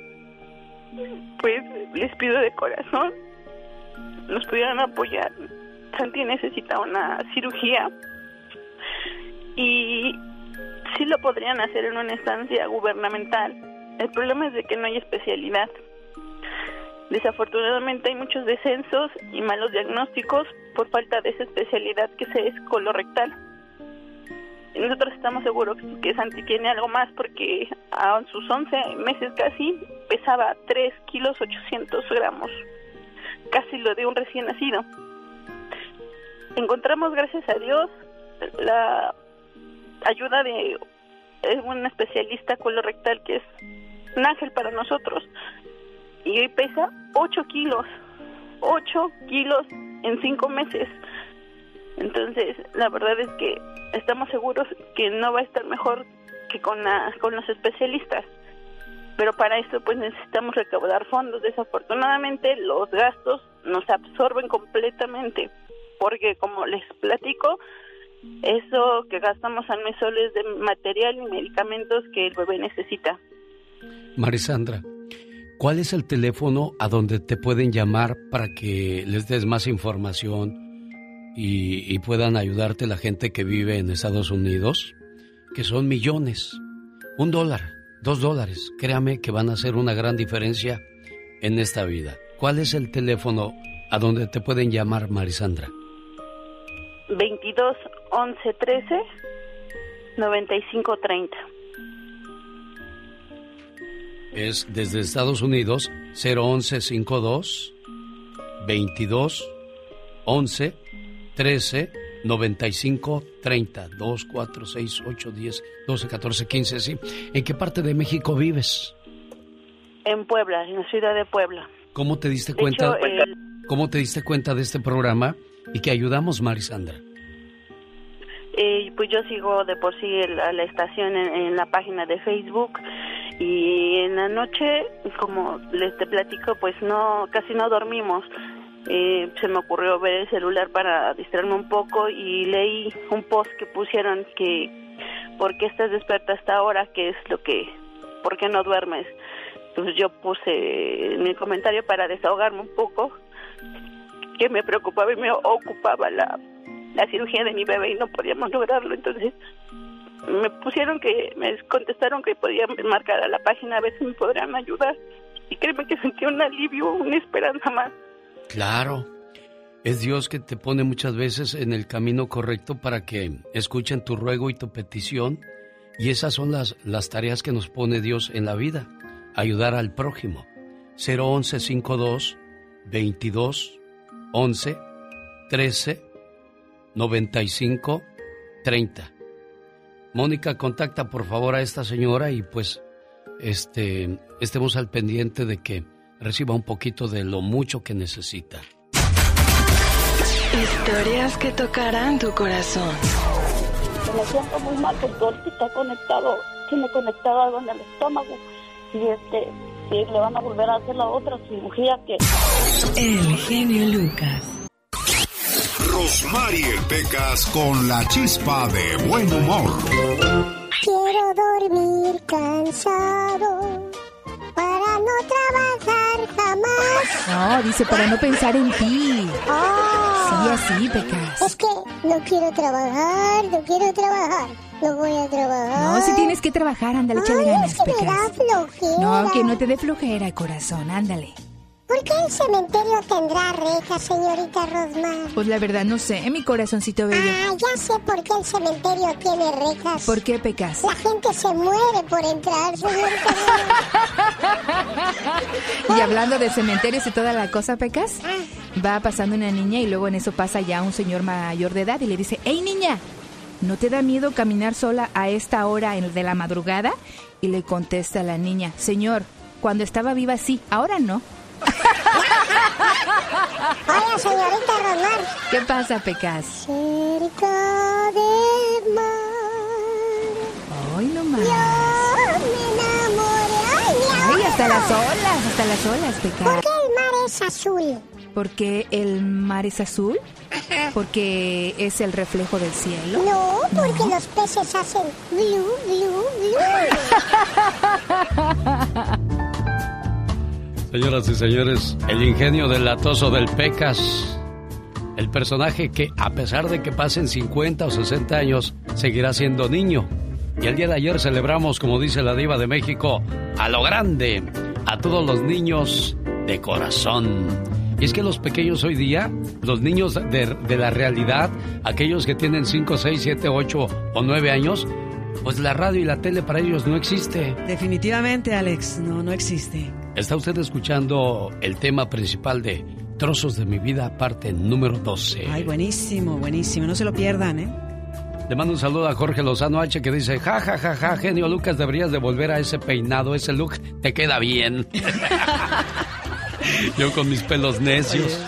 pues les pido de corazón, nos pudieran apoyar. Santi necesita una cirugía y sí lo podrían hacer en una instancia gubernamental. El problema es de que no hay especialidad. Desafortunadamente hay muchos descensos y malos diagnósticos por falta de esa especialidad que se es colorectal. Nosotros estamos seguros que Santi tiene algo más porque a sus 11 meses casi pesaba 3 kilos 800 gramos, casi lo de un recién nacido. Encontramos, gracias a Dios, la ayuda de un especialista colorectal que es un ángel para nosotros. Y hoy pesa 8 kilos. 8 kilos en 5 meses. Entonces, la verdad es que estamos seguros que no va a estar mejor que con, la, con los especialistas. Pero para eso pues necesitamos recaudar fondos. Desafortunadamente los gastos nos absorben completamente. Porque como les platico, eso que gastamos al mes solo es de material y medicamentos que el bebé necesita. Marisandra, ¿cuál es el teléfono a donde te pueden llamar para que les des más información y, y puedan ayudarte la gente que vive en Estados Unidos? Que son millones. Un dólar, dos dólares. Créame que van a hacer una gran diferencia en esta vida. ¿Cuál es el teléfono a donde te pueden llamar, Marisandra? 22 11 13 95 30. Es desde Estados Unidos 011 52 22 11 13 95 30 2 4 6 8 10 12 14 15 sí. ¿En qué parte de México vives? En Puebla, en la ciudad de Puebla. ¿Cómo te diste cuenta? ¿Cómo te diste cuenta de este programa y que ayudamos, Marisandra? Eh, pues yo sigo de por sí la, la estación en, la página de Facebook y en la noche, como les te platico, pues no, casi no dormimos. Eh, se me ocurrió ver el celular para distraerme un poco y leí un post que pusieron que ¿por qué estás despierta hasta ahora? ¿Qué es lo que, por qué no duermes? Entonces yo puse mi comentario para desahogarme un poco que me preocupaba y me ocupaba la la cirugía de mi bebé y no podíamos lograrlo. Entonces me pusieron que, me contestaron que podía marcar a la página a ver si me podrían ayudar. Y créeme que sentí un alivio, una esperanza más. Claro. Es Dios que te pone muchas veces en el camino correcto para que escuchen tu ruego y tu petición. Y esas son las, las tareas que nos pone Dios en la vida. Ayudar al prójimo. 011 52 22 11 13 95 30. Mónica, contacta por favor a esta señora y pues este estemos al pendiente de que reciba un poquito de lo mucho que necesita. Historias que tocarán tu corazón. Me siento muy mal porque ahorita está conectado, tiene conectado algo en el estómago y este y le van a volver a hacer la otra cirugía que El genio Lucas. Rosmarie Pecas con la chispa de buen humor. ¿Quién Quiero dormir cansado no trabajar jamás. No, dice para no pensar en ti. Ah. Sí, así, Pecas. Es que no quiero trabajar, no quiero trabajar. No voy a trabajar. No, si tienes que trabajar, ándale, échale ganas, es que me da Pecas. flojera. No, que no te dé flojera, corazón, ándale. ¿Por qué el cementerio tendrá rejas, señorita Rosmar? Pues la verdad no sé, mi corazoncito bello. Ah, ya sé por qué el cementerio tiene rejas. ¿Por qué, Pecas? La gente se muere por entrar, señorita Y hablando de cementerios y toda la cosa, Pecas, Ah. va pasando una niña y luego en eso pasa ya un señor mayor de edad y le dice, ¡Hey niña! ¿No te da miedo caminar sola a esta hora en- de la madrugada? Y le contesta la niña, Señor, cuando estaba viva sí, ahora no. Hola, señorita Rosmar. ¿Qué pasa, Pecas? Cerca del mar. Ay, no más. Yo me enamoré. Ay, mi Ay, hasta las olas, hasta las olas, ¿Por Pecas. qué el mar es azul? ¿Por qué el mar es azul? Porque es el reflejo del cielo. No, porque los peces hacen blue, blue, blue. Señoras y señores, el ingenio del latoso del Pecas. El personaje que, a pesar de que pasen 50 o 60 años, seguirá siendo niño. Y el día de ayer celebramos, como dice la diva de México, a lo grande, a todos los niños de corazón. Y es que los pequeños hoy día, los niños de, la realidad, aquellos que tienen 5, 6, 7, 8 o 9 años, pues la radio y la tele para ellos no existe. Definitivamente, Alex, no, no existe. Está usted escuchando el tema principal de Trozos de mi vida, parte número 12. Ay, buenísimo, buenísimo. No se lo pierdan, ¿eh? Le mando un saludo a Jorge Lozano H que dice, ja, ja, ja, ja, genio Lucas, deberías de volver a ese peinado, ese look te queda bien. Yo con mis pelos necios.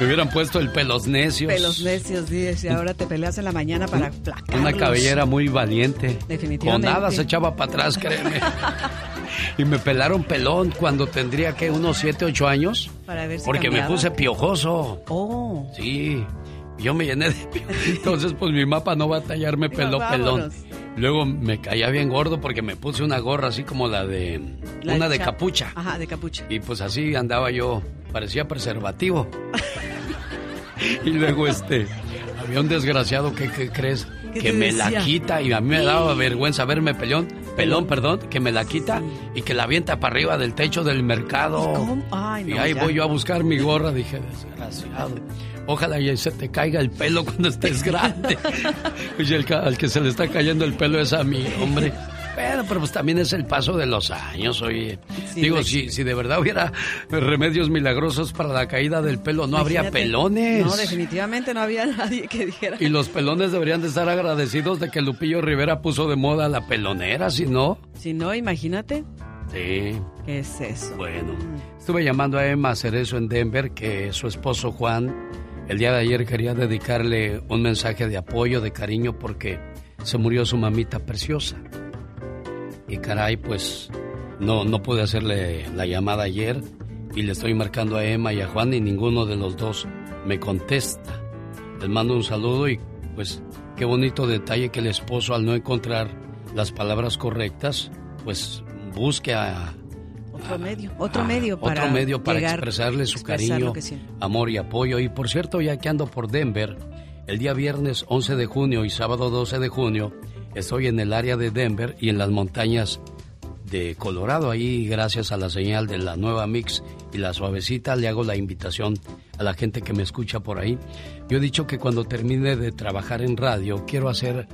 Me hubieran puesto el pelos necios. Pelos necios, dices, y ahora te peleas en la mañana para. Una cabellera muy valiente. Con Definitivamente. nada se echaba para atrás, créeme. Y me pelaron pelón cuando tendría que unos 7, 8 años. Para ver si Porque me puse piojoso. Oh. Sí. Yo me llené de pio- Entonces, pues mi mapa no va a tallarme pelón. vámonos. Luego me caía bien gordo porque me puse una gorra así como la de. La una de cha- capucha. Ajá, de capucha. Y pues así andaba yo. Parecía preservativo. y luego este. Había un desgraciado que, ¿qué crees? ¿Qué Que me la quita y a mí me daba vergüenza verme pelón. Pelón, perdón, que me la quita y que la avienta para arriba del techo del mercado. ¿Cómo? Ay, no, Y ahí ya. voy yo a buscar mi gorra, dije, desgraciado. Ojalá y se te caiga el pelo cuando estés grande. ca- al que se le está cayendo el pelo es a mí, hombre. Pero, pero pues también es el paso de los años, oye. Sí, Digo, Rex. si, si de verdad hubiera remedios milagrosos para la caída del pelo, no habría pelones. No, definitivamente no había nadie que dijera. Y los pelones deberían de estar agradecidos de que Lupillo Rivera puso de moda la pelonera, si no. Si no, imagínate. Sí. ¿Qué es eso? Bueno, estuve llamando a Emma Cerezo en Denver que su esposo Juan el día de ayer quería dedicarle un mensaje de apoyo, de cariño, porque se murió su mamita preciosa. Y caray, pues no, no pude hacerle la llamada ayer y le estoy marcando a Emma y a Juan y ninguno de los dos me contesta. Les mando un saludo y pues qué bonito detalle que el esposo al no encontrar las palabras correctas, pues busque a, Otro medio, otro medio para otro medio para llegar, expresarle su cariño, amor y apoyo. Y por cierto, ya que ando por Denver, el día viernes 11 de junio y sábado 12 de junio, estoy en el área de Denver y en las montañas de Colorado. Ahí, gracias a la señal de la nueva Mix y la suavecita, le hago la invitación a la gente que me escucha por ahí. Yo he dicho que cuando termine de trabajar en radio, quiero hacer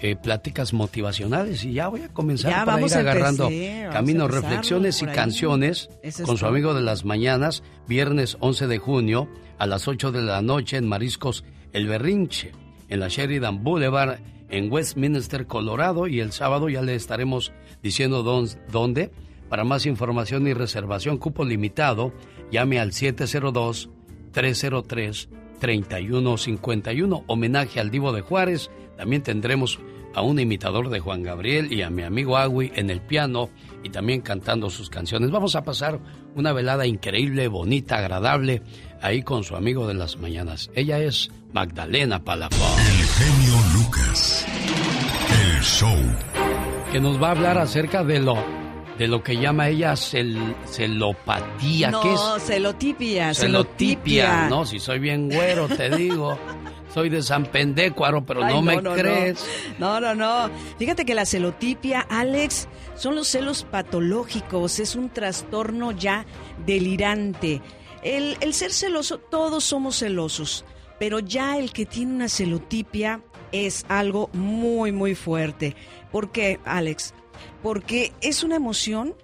eh, pláticas motivacionales y ya voy a comenzar Ya para vamos ir a agarrando empezar, caminos, reflexiones y ahí. canciones con su todo. amigo de las mañanas, viernes 11 de junio a las 8 de la noche en Mariscos El Berrinche, en la Sheridan Boulevard en Westminster, Colorado, y el sábado ya le estaremos diciendo dón- dónde. Para más información y reservación, cupo limitado, llame al 702-303-3151. Homenaje al Divo de Juárez. También tendremos a un imitador de Juan Gabriel y a mi amigo Agui en el piano y también cantando sus canciones. Vamos a pasar una velada increíble, bonita, agradable, ahí con su amigo de las mañanas. Ella es Magdalena Palafón. El genio Lucas. El show. que nos va a hablar acerca de lo de lo que llama ella cel, celopatía. No, ¿Qué es? celotipia, celotipia. No, si soy bien güero, te digo. Soy de San Pendécuaro, pero Ay, no, me no, crees. No, no, no. Fíjate que la celotipia, Alex, son los celos patológicos. Es un trastorno ya delirante. El, ser celoso, todos somos celosos, pero ya el que tiene una celotipia es algo muy, muy fuerte. ¿Por qué, Alex? Porque es una emoción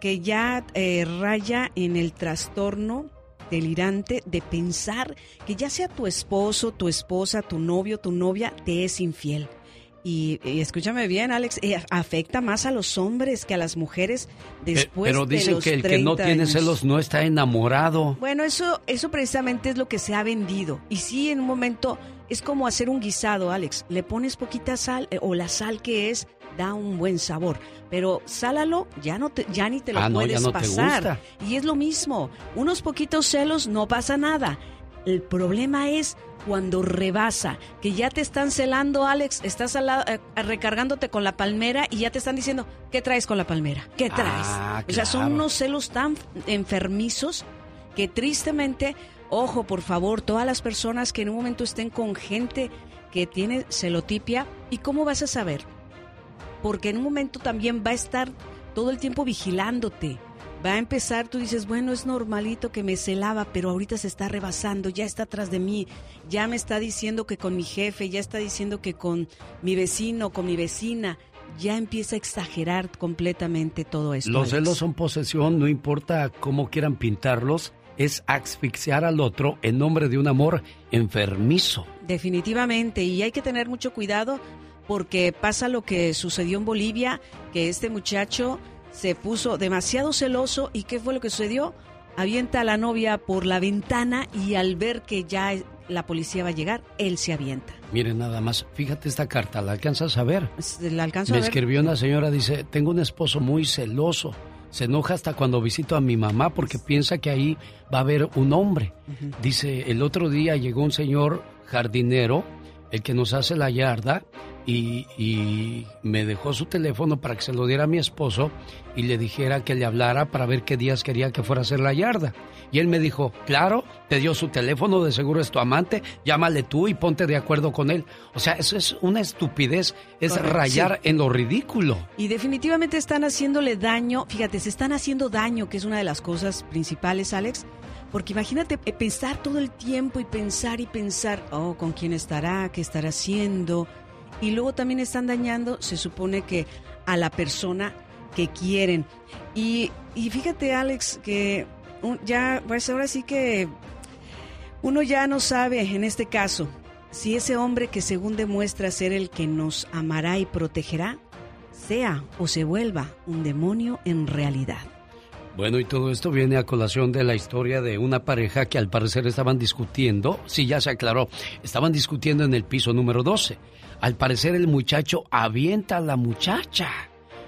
que ya eh, raya en el trastorno delirante de pensar que ya sea tu esposo, tu esposa, tu novio, tu novia, te es infiel. Y, y escúchame bien, Alex, eh, afecta más a los hombres que a las mujeres después Pero de dicen los que el que no 30 tiene años. celos no está enamorado. Bueno, eso, eso precisamente es lo que se ha vendido. Y sí, en un momento es como hacer un guisado, Alex. Le pones poquita sal eh, o la sal que es da un buen sabor, pero sálalo, ya no te, ya ni te lo Ah, no, ya puedes no te pasar. gusta. Y es lo mismo, unos poquitos celos no pasa nada. El problema es cuando rebasa, que ya te están celando, Alex, estás al lado, eh, recargándote con la palmera y ya te están diciendo, ¿qué traes con la palmera? ¿Qué traes? Ah, O sea, son unos celos tan enfermizos que tristemente, ojo, por favor, todas las personas que en un momento estén con gente que tiene celotipia, ¿y cómo vas a saber? Porque en un momento también va a estar todo el tiempo vigilándote. Va a empezar, tú dices, bueno, es normalito que me celaba, pero ahorita se está rebasando, ya está atrás de mí, ya me está diciendo que con mi jefe, ya está diciendo que con mi vecino, con mi vecina, ya empieza a exagerar completamente todo esto. Los celos son posesión, no importa cómo quieran pintarlos, es asfixiar al otro en nombre de un amor enfermizo. Definitivamente, y hay que tener mucho cuidado porque pasa lo que sucedió en Bolivia, que este muchacho se puso demasiado celoso y ¿qué fue lo que sucedió? Avienta a la novia por la ventana y al ver que ya la policía va a llegar, él se avienta. Miren nada más, fíjate esta carta, ¿la alcanzas a ver? ¿La alcanzo Me a ver? escribió una señora, dice, tengo un esposo muy celoso. Se enoja hasta cuando visito a mi mamá porque piensa que ahí va a haber un hombre. Dice, el otro día llegó un señor jardinero, el que nos hace la yarda, y, y me dejó su teléfono para que se lo diera a mi esposo y le dijera que le hablara para ver qué días quería que fuera a hacer la yarda. Y él me dijo, claro, te dio su teléfono, de seguro es tu amante, llámale tú y ponte de acuerdo con él. O sea, eso es una estupidez, es Correcto, rayar sí. en lo ridículo. Y definitivamente están haciéndole daño, fíjate, se están haciendo daño, que es una de las cosas principales, Alex, porque imagínate eh, pensar todo el tiempo y pensar y pensar, oh, ¿con quién estará? ¿Qué estará haciendo? Y luego también están dañando, se supone que a la persona que quieren. Y, y fíjate, Alex, que ya, pues ahora sí que uno ya no sabe en este caso si ese hombre que según demuestra ser el que nos amará y protegerá, sea o se vuelva un demonio en realidad. Bueno, y todo esto viene a colación de la historia de una pareja que al parecer estaban discutiendo, sí, ya se aclaró, estaban discutiendo en el piso número 12. Al parecer el muchacho avienta a la muchacha.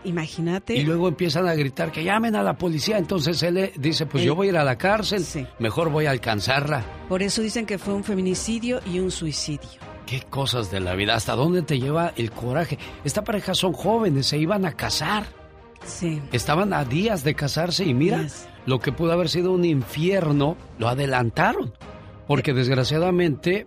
Imagínate. Y luego empiezan a gritar que llamen a la policía. Entonces él dice, pues Él- yo voy a ir a la cárcel, mejor voy a alcanzarla. Por eso dicen que fue un feminicidio y un suicidio. Qué cosas de la vida, hasta dónde te lleva el coraje. Esta pareja son jóvenes, se iban a casar. Sí. Estaban a días de casarse y mira, Yes. lo que pudo haber sido un infierno, lo adelantaron. Porque desgraciadamente,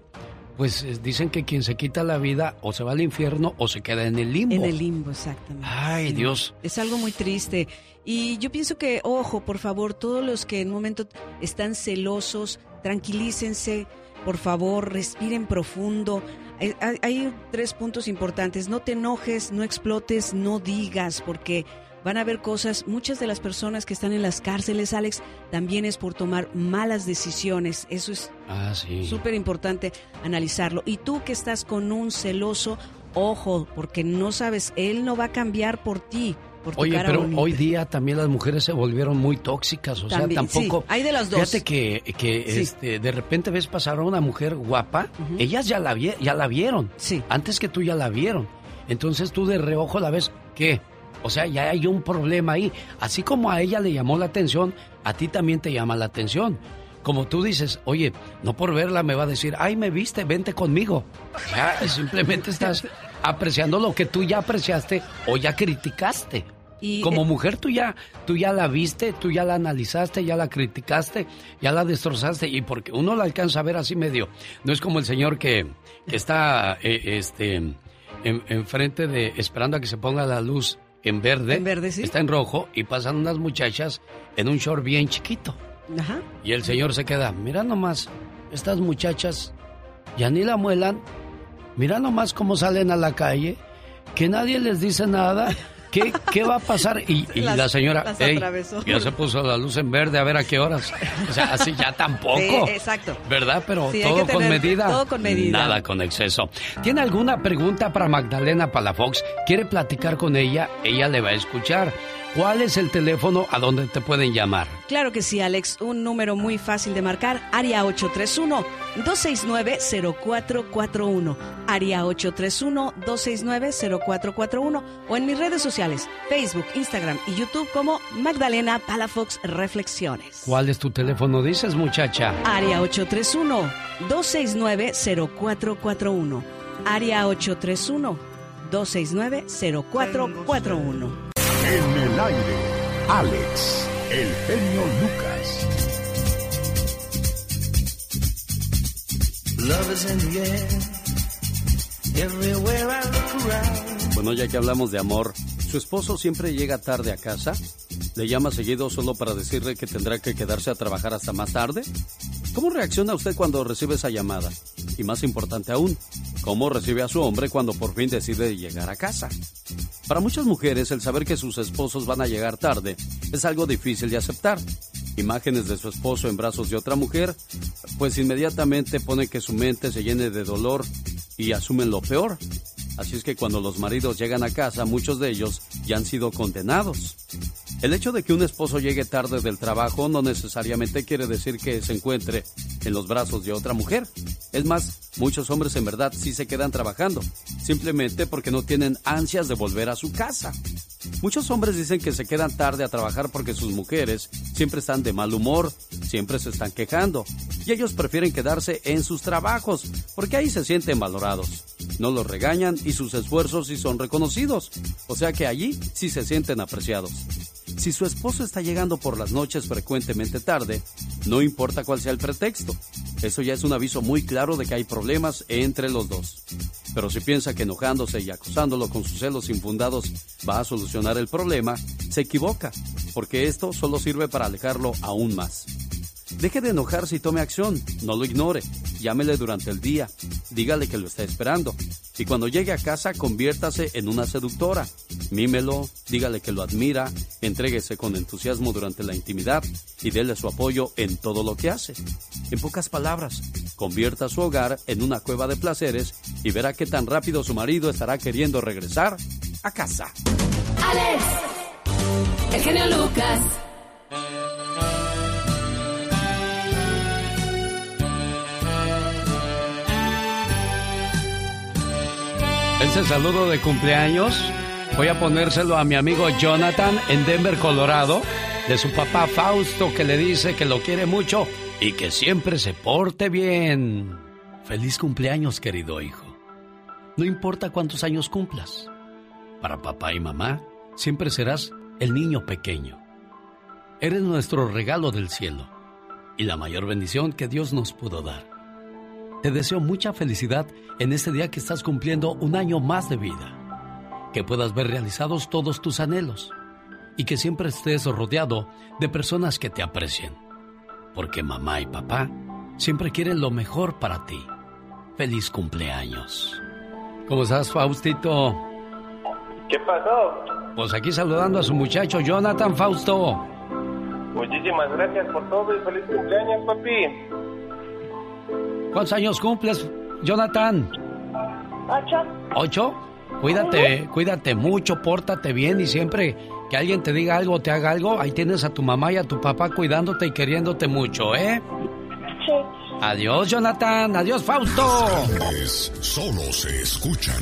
pues eh, dicen que quien se quita la vida o se va al infierno o se queda en el limbo. En el limbo, exactamente. Ay, Sí. Dios. Es algo muy triste. Y yo pienso que, ojo, por favor, todos los que en un momento están celosos, tranquilícense, por favor, respiren profundo. Hay, hay- hay tres puntos importantes. No te enojes, no explotes, no digas, porque van a haber cosas. Muchas de las personas que están en las cárceles, Alex, también es por tomar malas decisiones. Eso es Ah, sí. Súper importante analizarlo. Y tú que estás con un celoso, ojo, porque no sabes, él no va a cambiar por ti. Por tu Oye, cara pero bonita. hoy día también las mujeres se volvieron muy tóxicas, o También, sea, tampoco... sí, hay de las dos. Fíjate que, que Sí. este, de repente ves pasar a una mujer guapa, ellas ya la, ya la vieron, sí. antes que tú ya la vieron. Entonces tú de reojo la ves, ¿qué? O sea, ya hay un problema ahí. Así como a ella le llamó la atención, a ti también te llama la atención. Como tú dices, oye, no por verla me va a decir, ay, me viste, vente conmigo. Ya, simplemente estás apreciando lo que tú ya apreciaste o ya criticaste. Como mujer tú ya, tú ya la viste, tú ya la analizaste, ya la criticaste, ya la destrozaste y porque uno la alcanza a ver así medio. No es como el señor que, que está eh, este enfrente de esperando a que se ponga la luz en verde, en verde ¿sí? está en rojo y pasan unas muchachas en un short bien chiquito. Ajá. Y el señor se queda, mira nomás, estas muchachas ya ni la muelan, mira nomás cómo salen a la calle, que nadie les dice nada. ¿Qué, ¿Qué, va a pasar? Y, la señora, ya se puso la luz en verde, a ver a qué horas. O sea, así ya tampoco. exacto. ¿Verdad? Pero todo con medida. Todo con medida. Nada con exceso. ¿Tiene alguna pregunta para Magdalena Palafox? ¿Quiere platicar con ella? Ella le va a escuchar. ¿Cuál es el teléfono a donde te pueden llamar? Claro que sí, Alex. Un número muy fácil de marcar, área 831-269-0441. Área 831-269-0441. O en mis redes sociales, Facebook, Instagram y YouTube como Magdalena Palafox Reflexiones. ¿Cuál es tu teléfono, dices, muchacha? Área 831-269-0441. Área 831-269-0441. En el aire, Alex, el genio Lucas. Bueno, ya que hablamos de amor, ¿su esposo siempre llega tarde a casa? ¿Le llama seguido solo para decirle que tendrá que quedarse a trabajar hasta más tarde? ¿Cómo reacciona usted cuando recibe esa llamada? Y más importante aún, ¿cómo recibe a su hombre cuando por fin decide llegar a casa? Para muchas mujeres, el saber que sus esposos van a llegar tarde es algo difícil de aceptar. Imágenes de su esposo en brazos de otra mujer, pues inmediatamente pone que su mente se llene de dolor y asumen lo peor. Así es que cuando los maridos llegan a casa, muchos de ellos ya han sido condenados. El hecho de que un esposo llegue tarde del trabajo no necesariamente quiere decir que se encuentre en los brazos de otra mujer. Es más, muchos hombres en verdad sí se quedan trabajando, simplemente porque no tienen ansias de volver a su casa. Muchos hombres dicen que se quedan tarde a trabajar porque sus mujeres siempre están de mal humor, siempre se están quejando, y ellos prefieren quedarse en sus trabajos porque ahí se sienten valorados. No los regañan sus esfuerzos sí son reconocidos, o sea que allí sí se sienten apreciados. Si su esposo está llegando por las noches frecuentemente tarde, no importa cuál sea el pretexto. Eso ya es un aviso muy claro de que hay problemas entre los dos. Pero si piensa que enojándose y acusándolo con sus celos infundados va a solucionar el problema, se equivoca, porque esto solo sirve para alejarlo aún más. Deje de enojarse y tome acción, no lo ignore, llámele durante el día, dígale que lo está esperando. Y cuando llegue a casa, conviértase en una seductora. Mímelo, dígale que lo admira, entréguese con entusiasmo durante la intimidad y déle su apoyo en todo lo que hace. En pocas palabras, convierta su hogar en una cueva de placeres y verá qué tan rápido su marido estará queriendo regresar a casa. Alex, el genio Lucas. Ese saludo de cumpleaños voy a ponérselo a mi amigo Jonathan en Denver, Colorado, de su papá Fausto que le dice que lo quiere mucho y que siempre se porte bien. Feliz cumpleaños, querido hijo. No importa cuántos años cumplas, para papá y mamá siempre serás el niño pequeño. Eres nuestro regalo del cielo y la mayor bendición que Dios nos pudo dar. Te deseo mucha felicidad en este día que estás cumpliendo un año más de vida. Que puedas ver realizados todos tus anhelos y que siempre estés rodeado de personas que te aprecien. Porque mamá y papá siempre quieren lo mejor para ti. Feliz cumpleaños. ¿Cómo estás, Faustito? ¿Qué pasó? Pues aquí saludando a su muchacho Jonathan Fausto. Muchísimas gracias por todo y feliz cumpleaños, papi. ¿Cuántos años cumples, Jonathan? Ocho. ¿Ocho? Cuídate, cuídate mucho, pórtate bien y siempre que alguien te diga algo o te haga algo, ahí tienes a tu mamá y a tu papá cuidándote y queriéndote mucho, ¿eh? Sí. Adiós, Jonathan. Adiós, Fausto. solo se escuchan.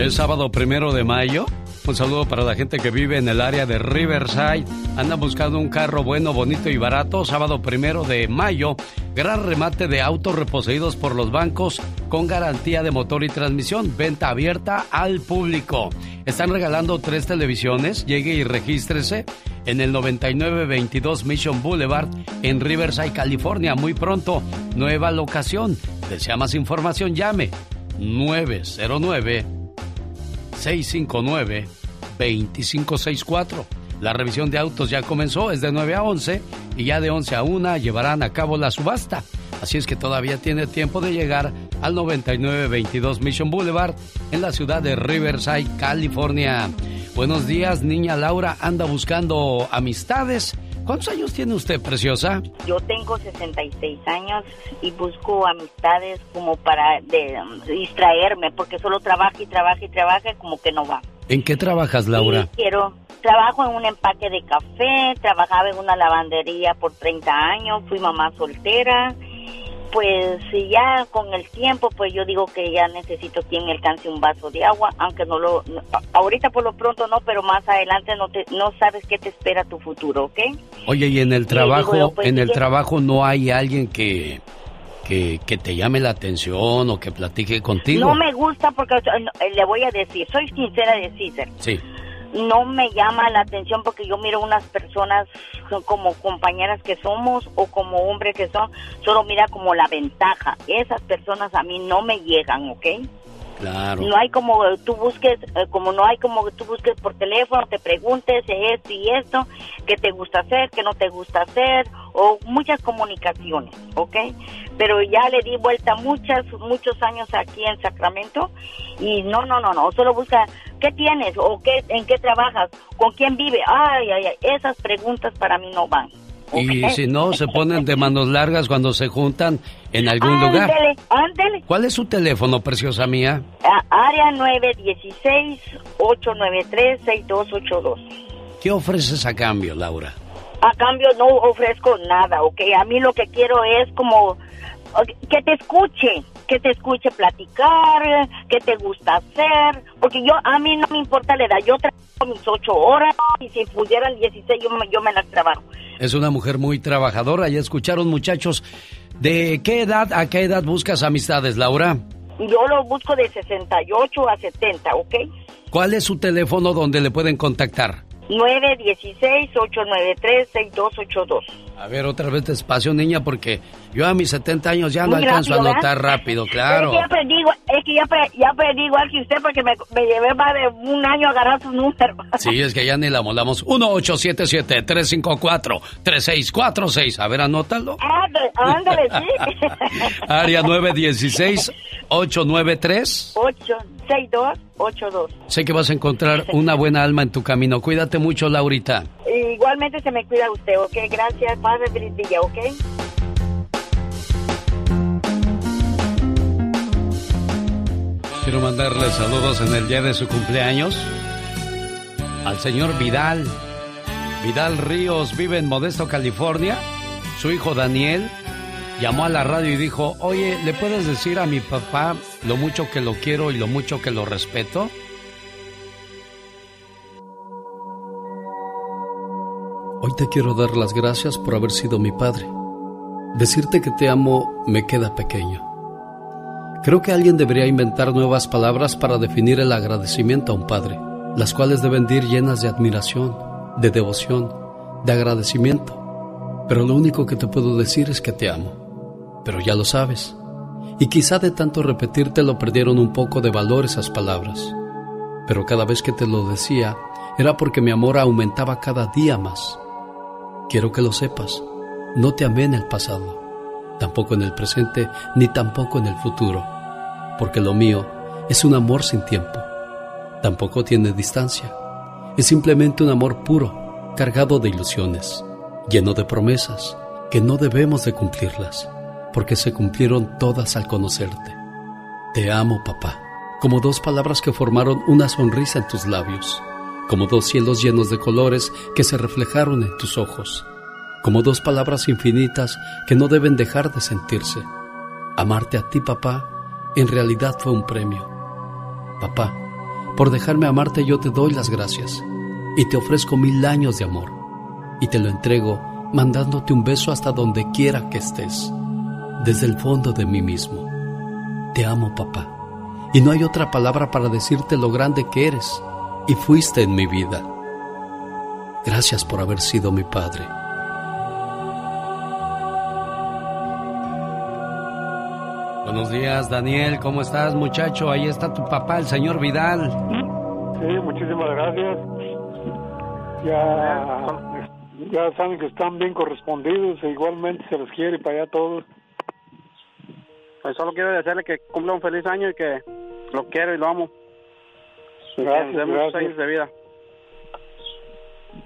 El sábado primero de mayo. Un saludo para la gente que vive en el área de Riverside. Andan buscando un carro bueno, bonito y barato. Sábado primero de mayo. Gran remate de autos reposeídos por los bancos con garantía de motor y transmisión. Venta abierta al público. Están regalando tres televisiones. Llegue y regístrese en el 9922 Mission Boulevard en Riverside, California. Muy pronto, nueva locación. Desea más información, llame 909 659 2564. La revisión de autos ya comenzó, es de 9 a 11 y ya de 11 a 1 llevarán a cabo la subasta. Así es que todavía tiene tiempo de llegar al 9922 Mission Boulevard en la ciudad de Riverside, California. Buenos días, niña Laura. Anda buscando amistades. ¿Cuántos años tiene usted, preciosa? Yo tengo 66 años y busco amistades como para distraerme, porque solo trabaja y trabaja y trabaja, como que no va. ¿En qué trabajas, Laura? quiero. Trabajo en un empaque de café, trabajaba en una lavandería por 30 años, fui mamá soltera pues ya con el tiempo, pues yo digo que ya necesito quien me alcance un vaso de agua, aunque no lo, ahorita por lo pronto no, pero más adelante no te, no sabes qué te espera tu futuro, ¿ok? Oye, y en el trabajo, pues, en el trabajo no hay alguien que, que, que, te llame la atención o que platique contigo. No me gusta porque le voy a decir, soy sincera de César. Sí no me llama la atención porque yo miro unas personas como compañeras que somos o como hombres que son, solo mira como la ventaja. Esas personas a mí no me llegan, ¿ok? Claro. No hay como tú busques, eh, como no hay como tú busques por teléfono, te preguntes esto y esto, qué te gusta hacer, qué no te gusta hacer, o muchas comunicaciones, ¿ok? Pero ya le di vuelta muchas, muchos años aquí en Sacramento y no, no, no, no, solo busca qué tienes o qué, en qué trabajas, con quién vive, ay, ay, ay, esas preguntas para mí no van. Y si no, se ponen de manos largas cuando se juntan en algún lugar. Ándele, ¿Cuál es su teléfono, preciosa mía? área 916-893-6282. ¿Qué ofreces a cambio, Laura? A cambio no ofrezco nada, ¿ok? A mí lo que quiero es como que te escuche, que te escuche platicar, que te gusta hacer, porque yo a mí no me importa la edad, yo trabajo mis ocho horas y si pudieran 16 yo, yo me las trabajo. Es una mujer muy trabajadora, ya escucharon muchachos. ¿De qué edad a qué edad buscas amistades, Laura? Yo lo busco de 68 a 70, ¿ok? ¿Cuál es su teléfono donde le pueden contactar? 916-893-6282. A ver, otra vez despacio, niña, porque yo a mis 70 años ya no alcanzo a anotar rápido, claro. Es que ya aprendí, es que ya, aprendí igual que usted porque me, llevé más de un año a agarrar su número. Sí, es que ya ni la molamos. 1877-354-3646. A ver, anótalo. Ándale, sí. Área 916 893 86282. Sé que vas a encontrar una buena alma en tu camino. Cuídate mucho, Laurita. Igualmente se me cuida usted, ¿ok? Gracias. Padre feliz día, ¿ok? Quiero mandarle saludos en el día de su cumpleaños al señor Vidal. Vidal Ríos vive en Modesto, California. Su hijo Daniel llamó a la radio y dijo, oye, ¿le puedes decir a mi papá lo mucho que lo quiero y lo mucho que lo respeto? Hoy te quiero dar las gracias por haber sido mi padre. Decirte que te amo me queda pequeño. Creo que alguien debería inventar nuevas palabras para definir el agradecimiento a un padre, las cuales deben ir llenas de admiración, de devoción, de agradecimiento. Pero lo único que te puedo decir es que te amo. Pero ya lo sabes. Y quizá de tanto repetírtelo perdieron un poco de valor esas palabras. Pero cada vez que te lo decía era porque mi amor aumentaba cada día más. Quiero que lo sepas. No te amé en el pasado. tampoco en el presente, ni tampoco en el futuro, porque lo mío es un amor sin tiempo. Tampoco tiene distancia. Es simplemente un amor puro, cargado de ilusiones, lleno de promesas que no debemos de cumplirlas, porque se cumplieron todas al conocerte. Te amo, papá, como dos palabras que formaron una sonrisa en tus labios, como dos cielos llenos de colores que se reflejaron en tus ojos, como dos palabras infinitas que no deben dejar de sentirse. Amarte a ti, papá, en realidad fue un premio. Papá, por dejarme amarte yo te doy las gracias y te ofrezco mil años de amor y te lo entrego mandándote un beso hasta donde quiera que estés, desde el fondo de mí mismo. Te amo, papá, y no hay otra palabra para decirte lo grande que eres y fuiste en mi vida. Gracias por haber sido mi padre. Buenos días, Daniel. ¿Cómo estás, muchacho? Ahí está tu papá, el señor Vidal. Sí, muchísimas gracias. Ya, ya saben que están bien correspondidos e igualmente se los quiere para allá todos. Pues solo quiero desearle que cumpla un feliz año y que lo quiero y lo amo. Gracias, dé muchos gracias. años de vida.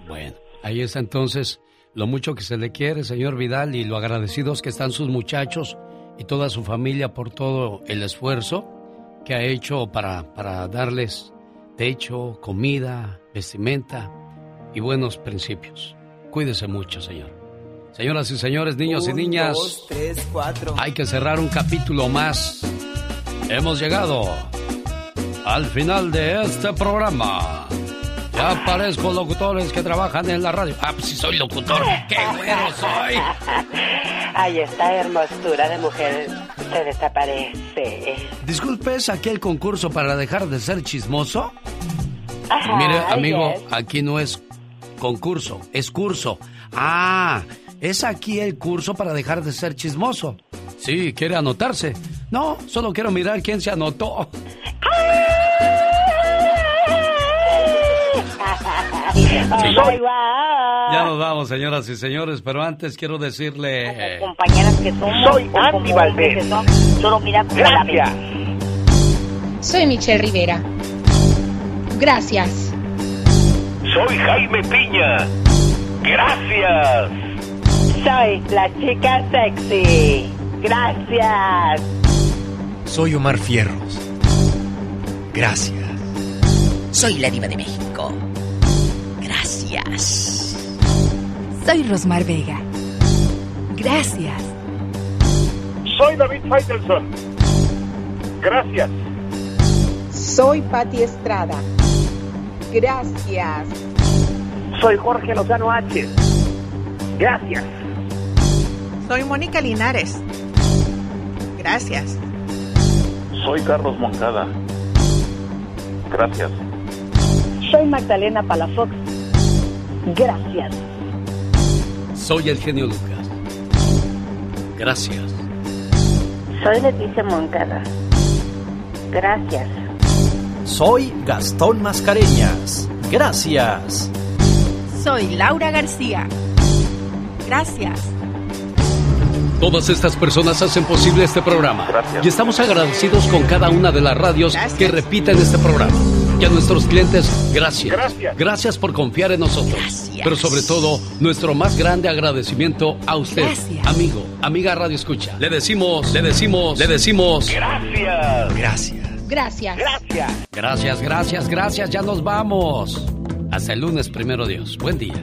Bueno, ahí está entonces lo mucho que se le quiere, señor Vidal, y lo agradecidos que están sus muchachos y toda su familia por todo el esfuerzo que ha hecho para, para darles techo, comida, vestimenta y buenos principios. Cuídese mucho, señor. Señoras y señores, niños y Un, niñas, dos, tres, cuatro. hay que cerrar un capítulo más. Hemos llegado al final de este programa. Ya parezco locutores que trabajan en la radio. Ah, pues si soy locutor, qué bueno soy. Ay, esta hermosura de mujer se desaparece. Disculpe, ¿es aquí el concurso para dejar de ser chismoso? Ajá, Mire, amigo, yes. aquí no es concurso, es curso. Ah, es aquí el curso para dejar de ser chismoso. Sí, ¿quiere anotarse? No, solo quiero mirar quién se anotó. Ay, guau. Ya nos vamos, señoras y señores, pero antes quiero decirle... compañeras que somos Soy Andy Valdés. solo mira ven. Soy Michelle Rivera. Gracias. Soy Jaime Piña. Gracias. Soy la chica sexy. Gracias. Soy Omar Fierros. Gracias. Soy la diva de México. Gracias. Soy Rosmar Vega. Gracias. Soy David Faitelson. Gracias. Soy Patti Estrada. Gracias. Soy Jorge Lozano H. Gracias. Soy Mónica Linares. Gracias. Soy Carlos Moncada. Gracias. Soy Magdalena Palafox. Gracias. Soy el genio Lucas. Gracias. Soy Leticia Moncada. Gracias. Soy Gastón Mascareñas. Gracias. Soy Laura García. Gracias. Todas estas personas hacen posible este programa. Y estamos agradecidos con cada una de las radios que repiten este programa. Y a nuestros clientes, gracias. Gracias. por confiar en nosotros. Pero sobre todo, nuestro más grande agradecimiento a usted, amigo, amiga Radio Escucha. Le decimos, le decimos, le decimos. Gracias. Gracias. Gracias. Gracias. Gracias, gracias, gracias. Ya nos vamos. Hasta el lunes, primero Dios. Buen día.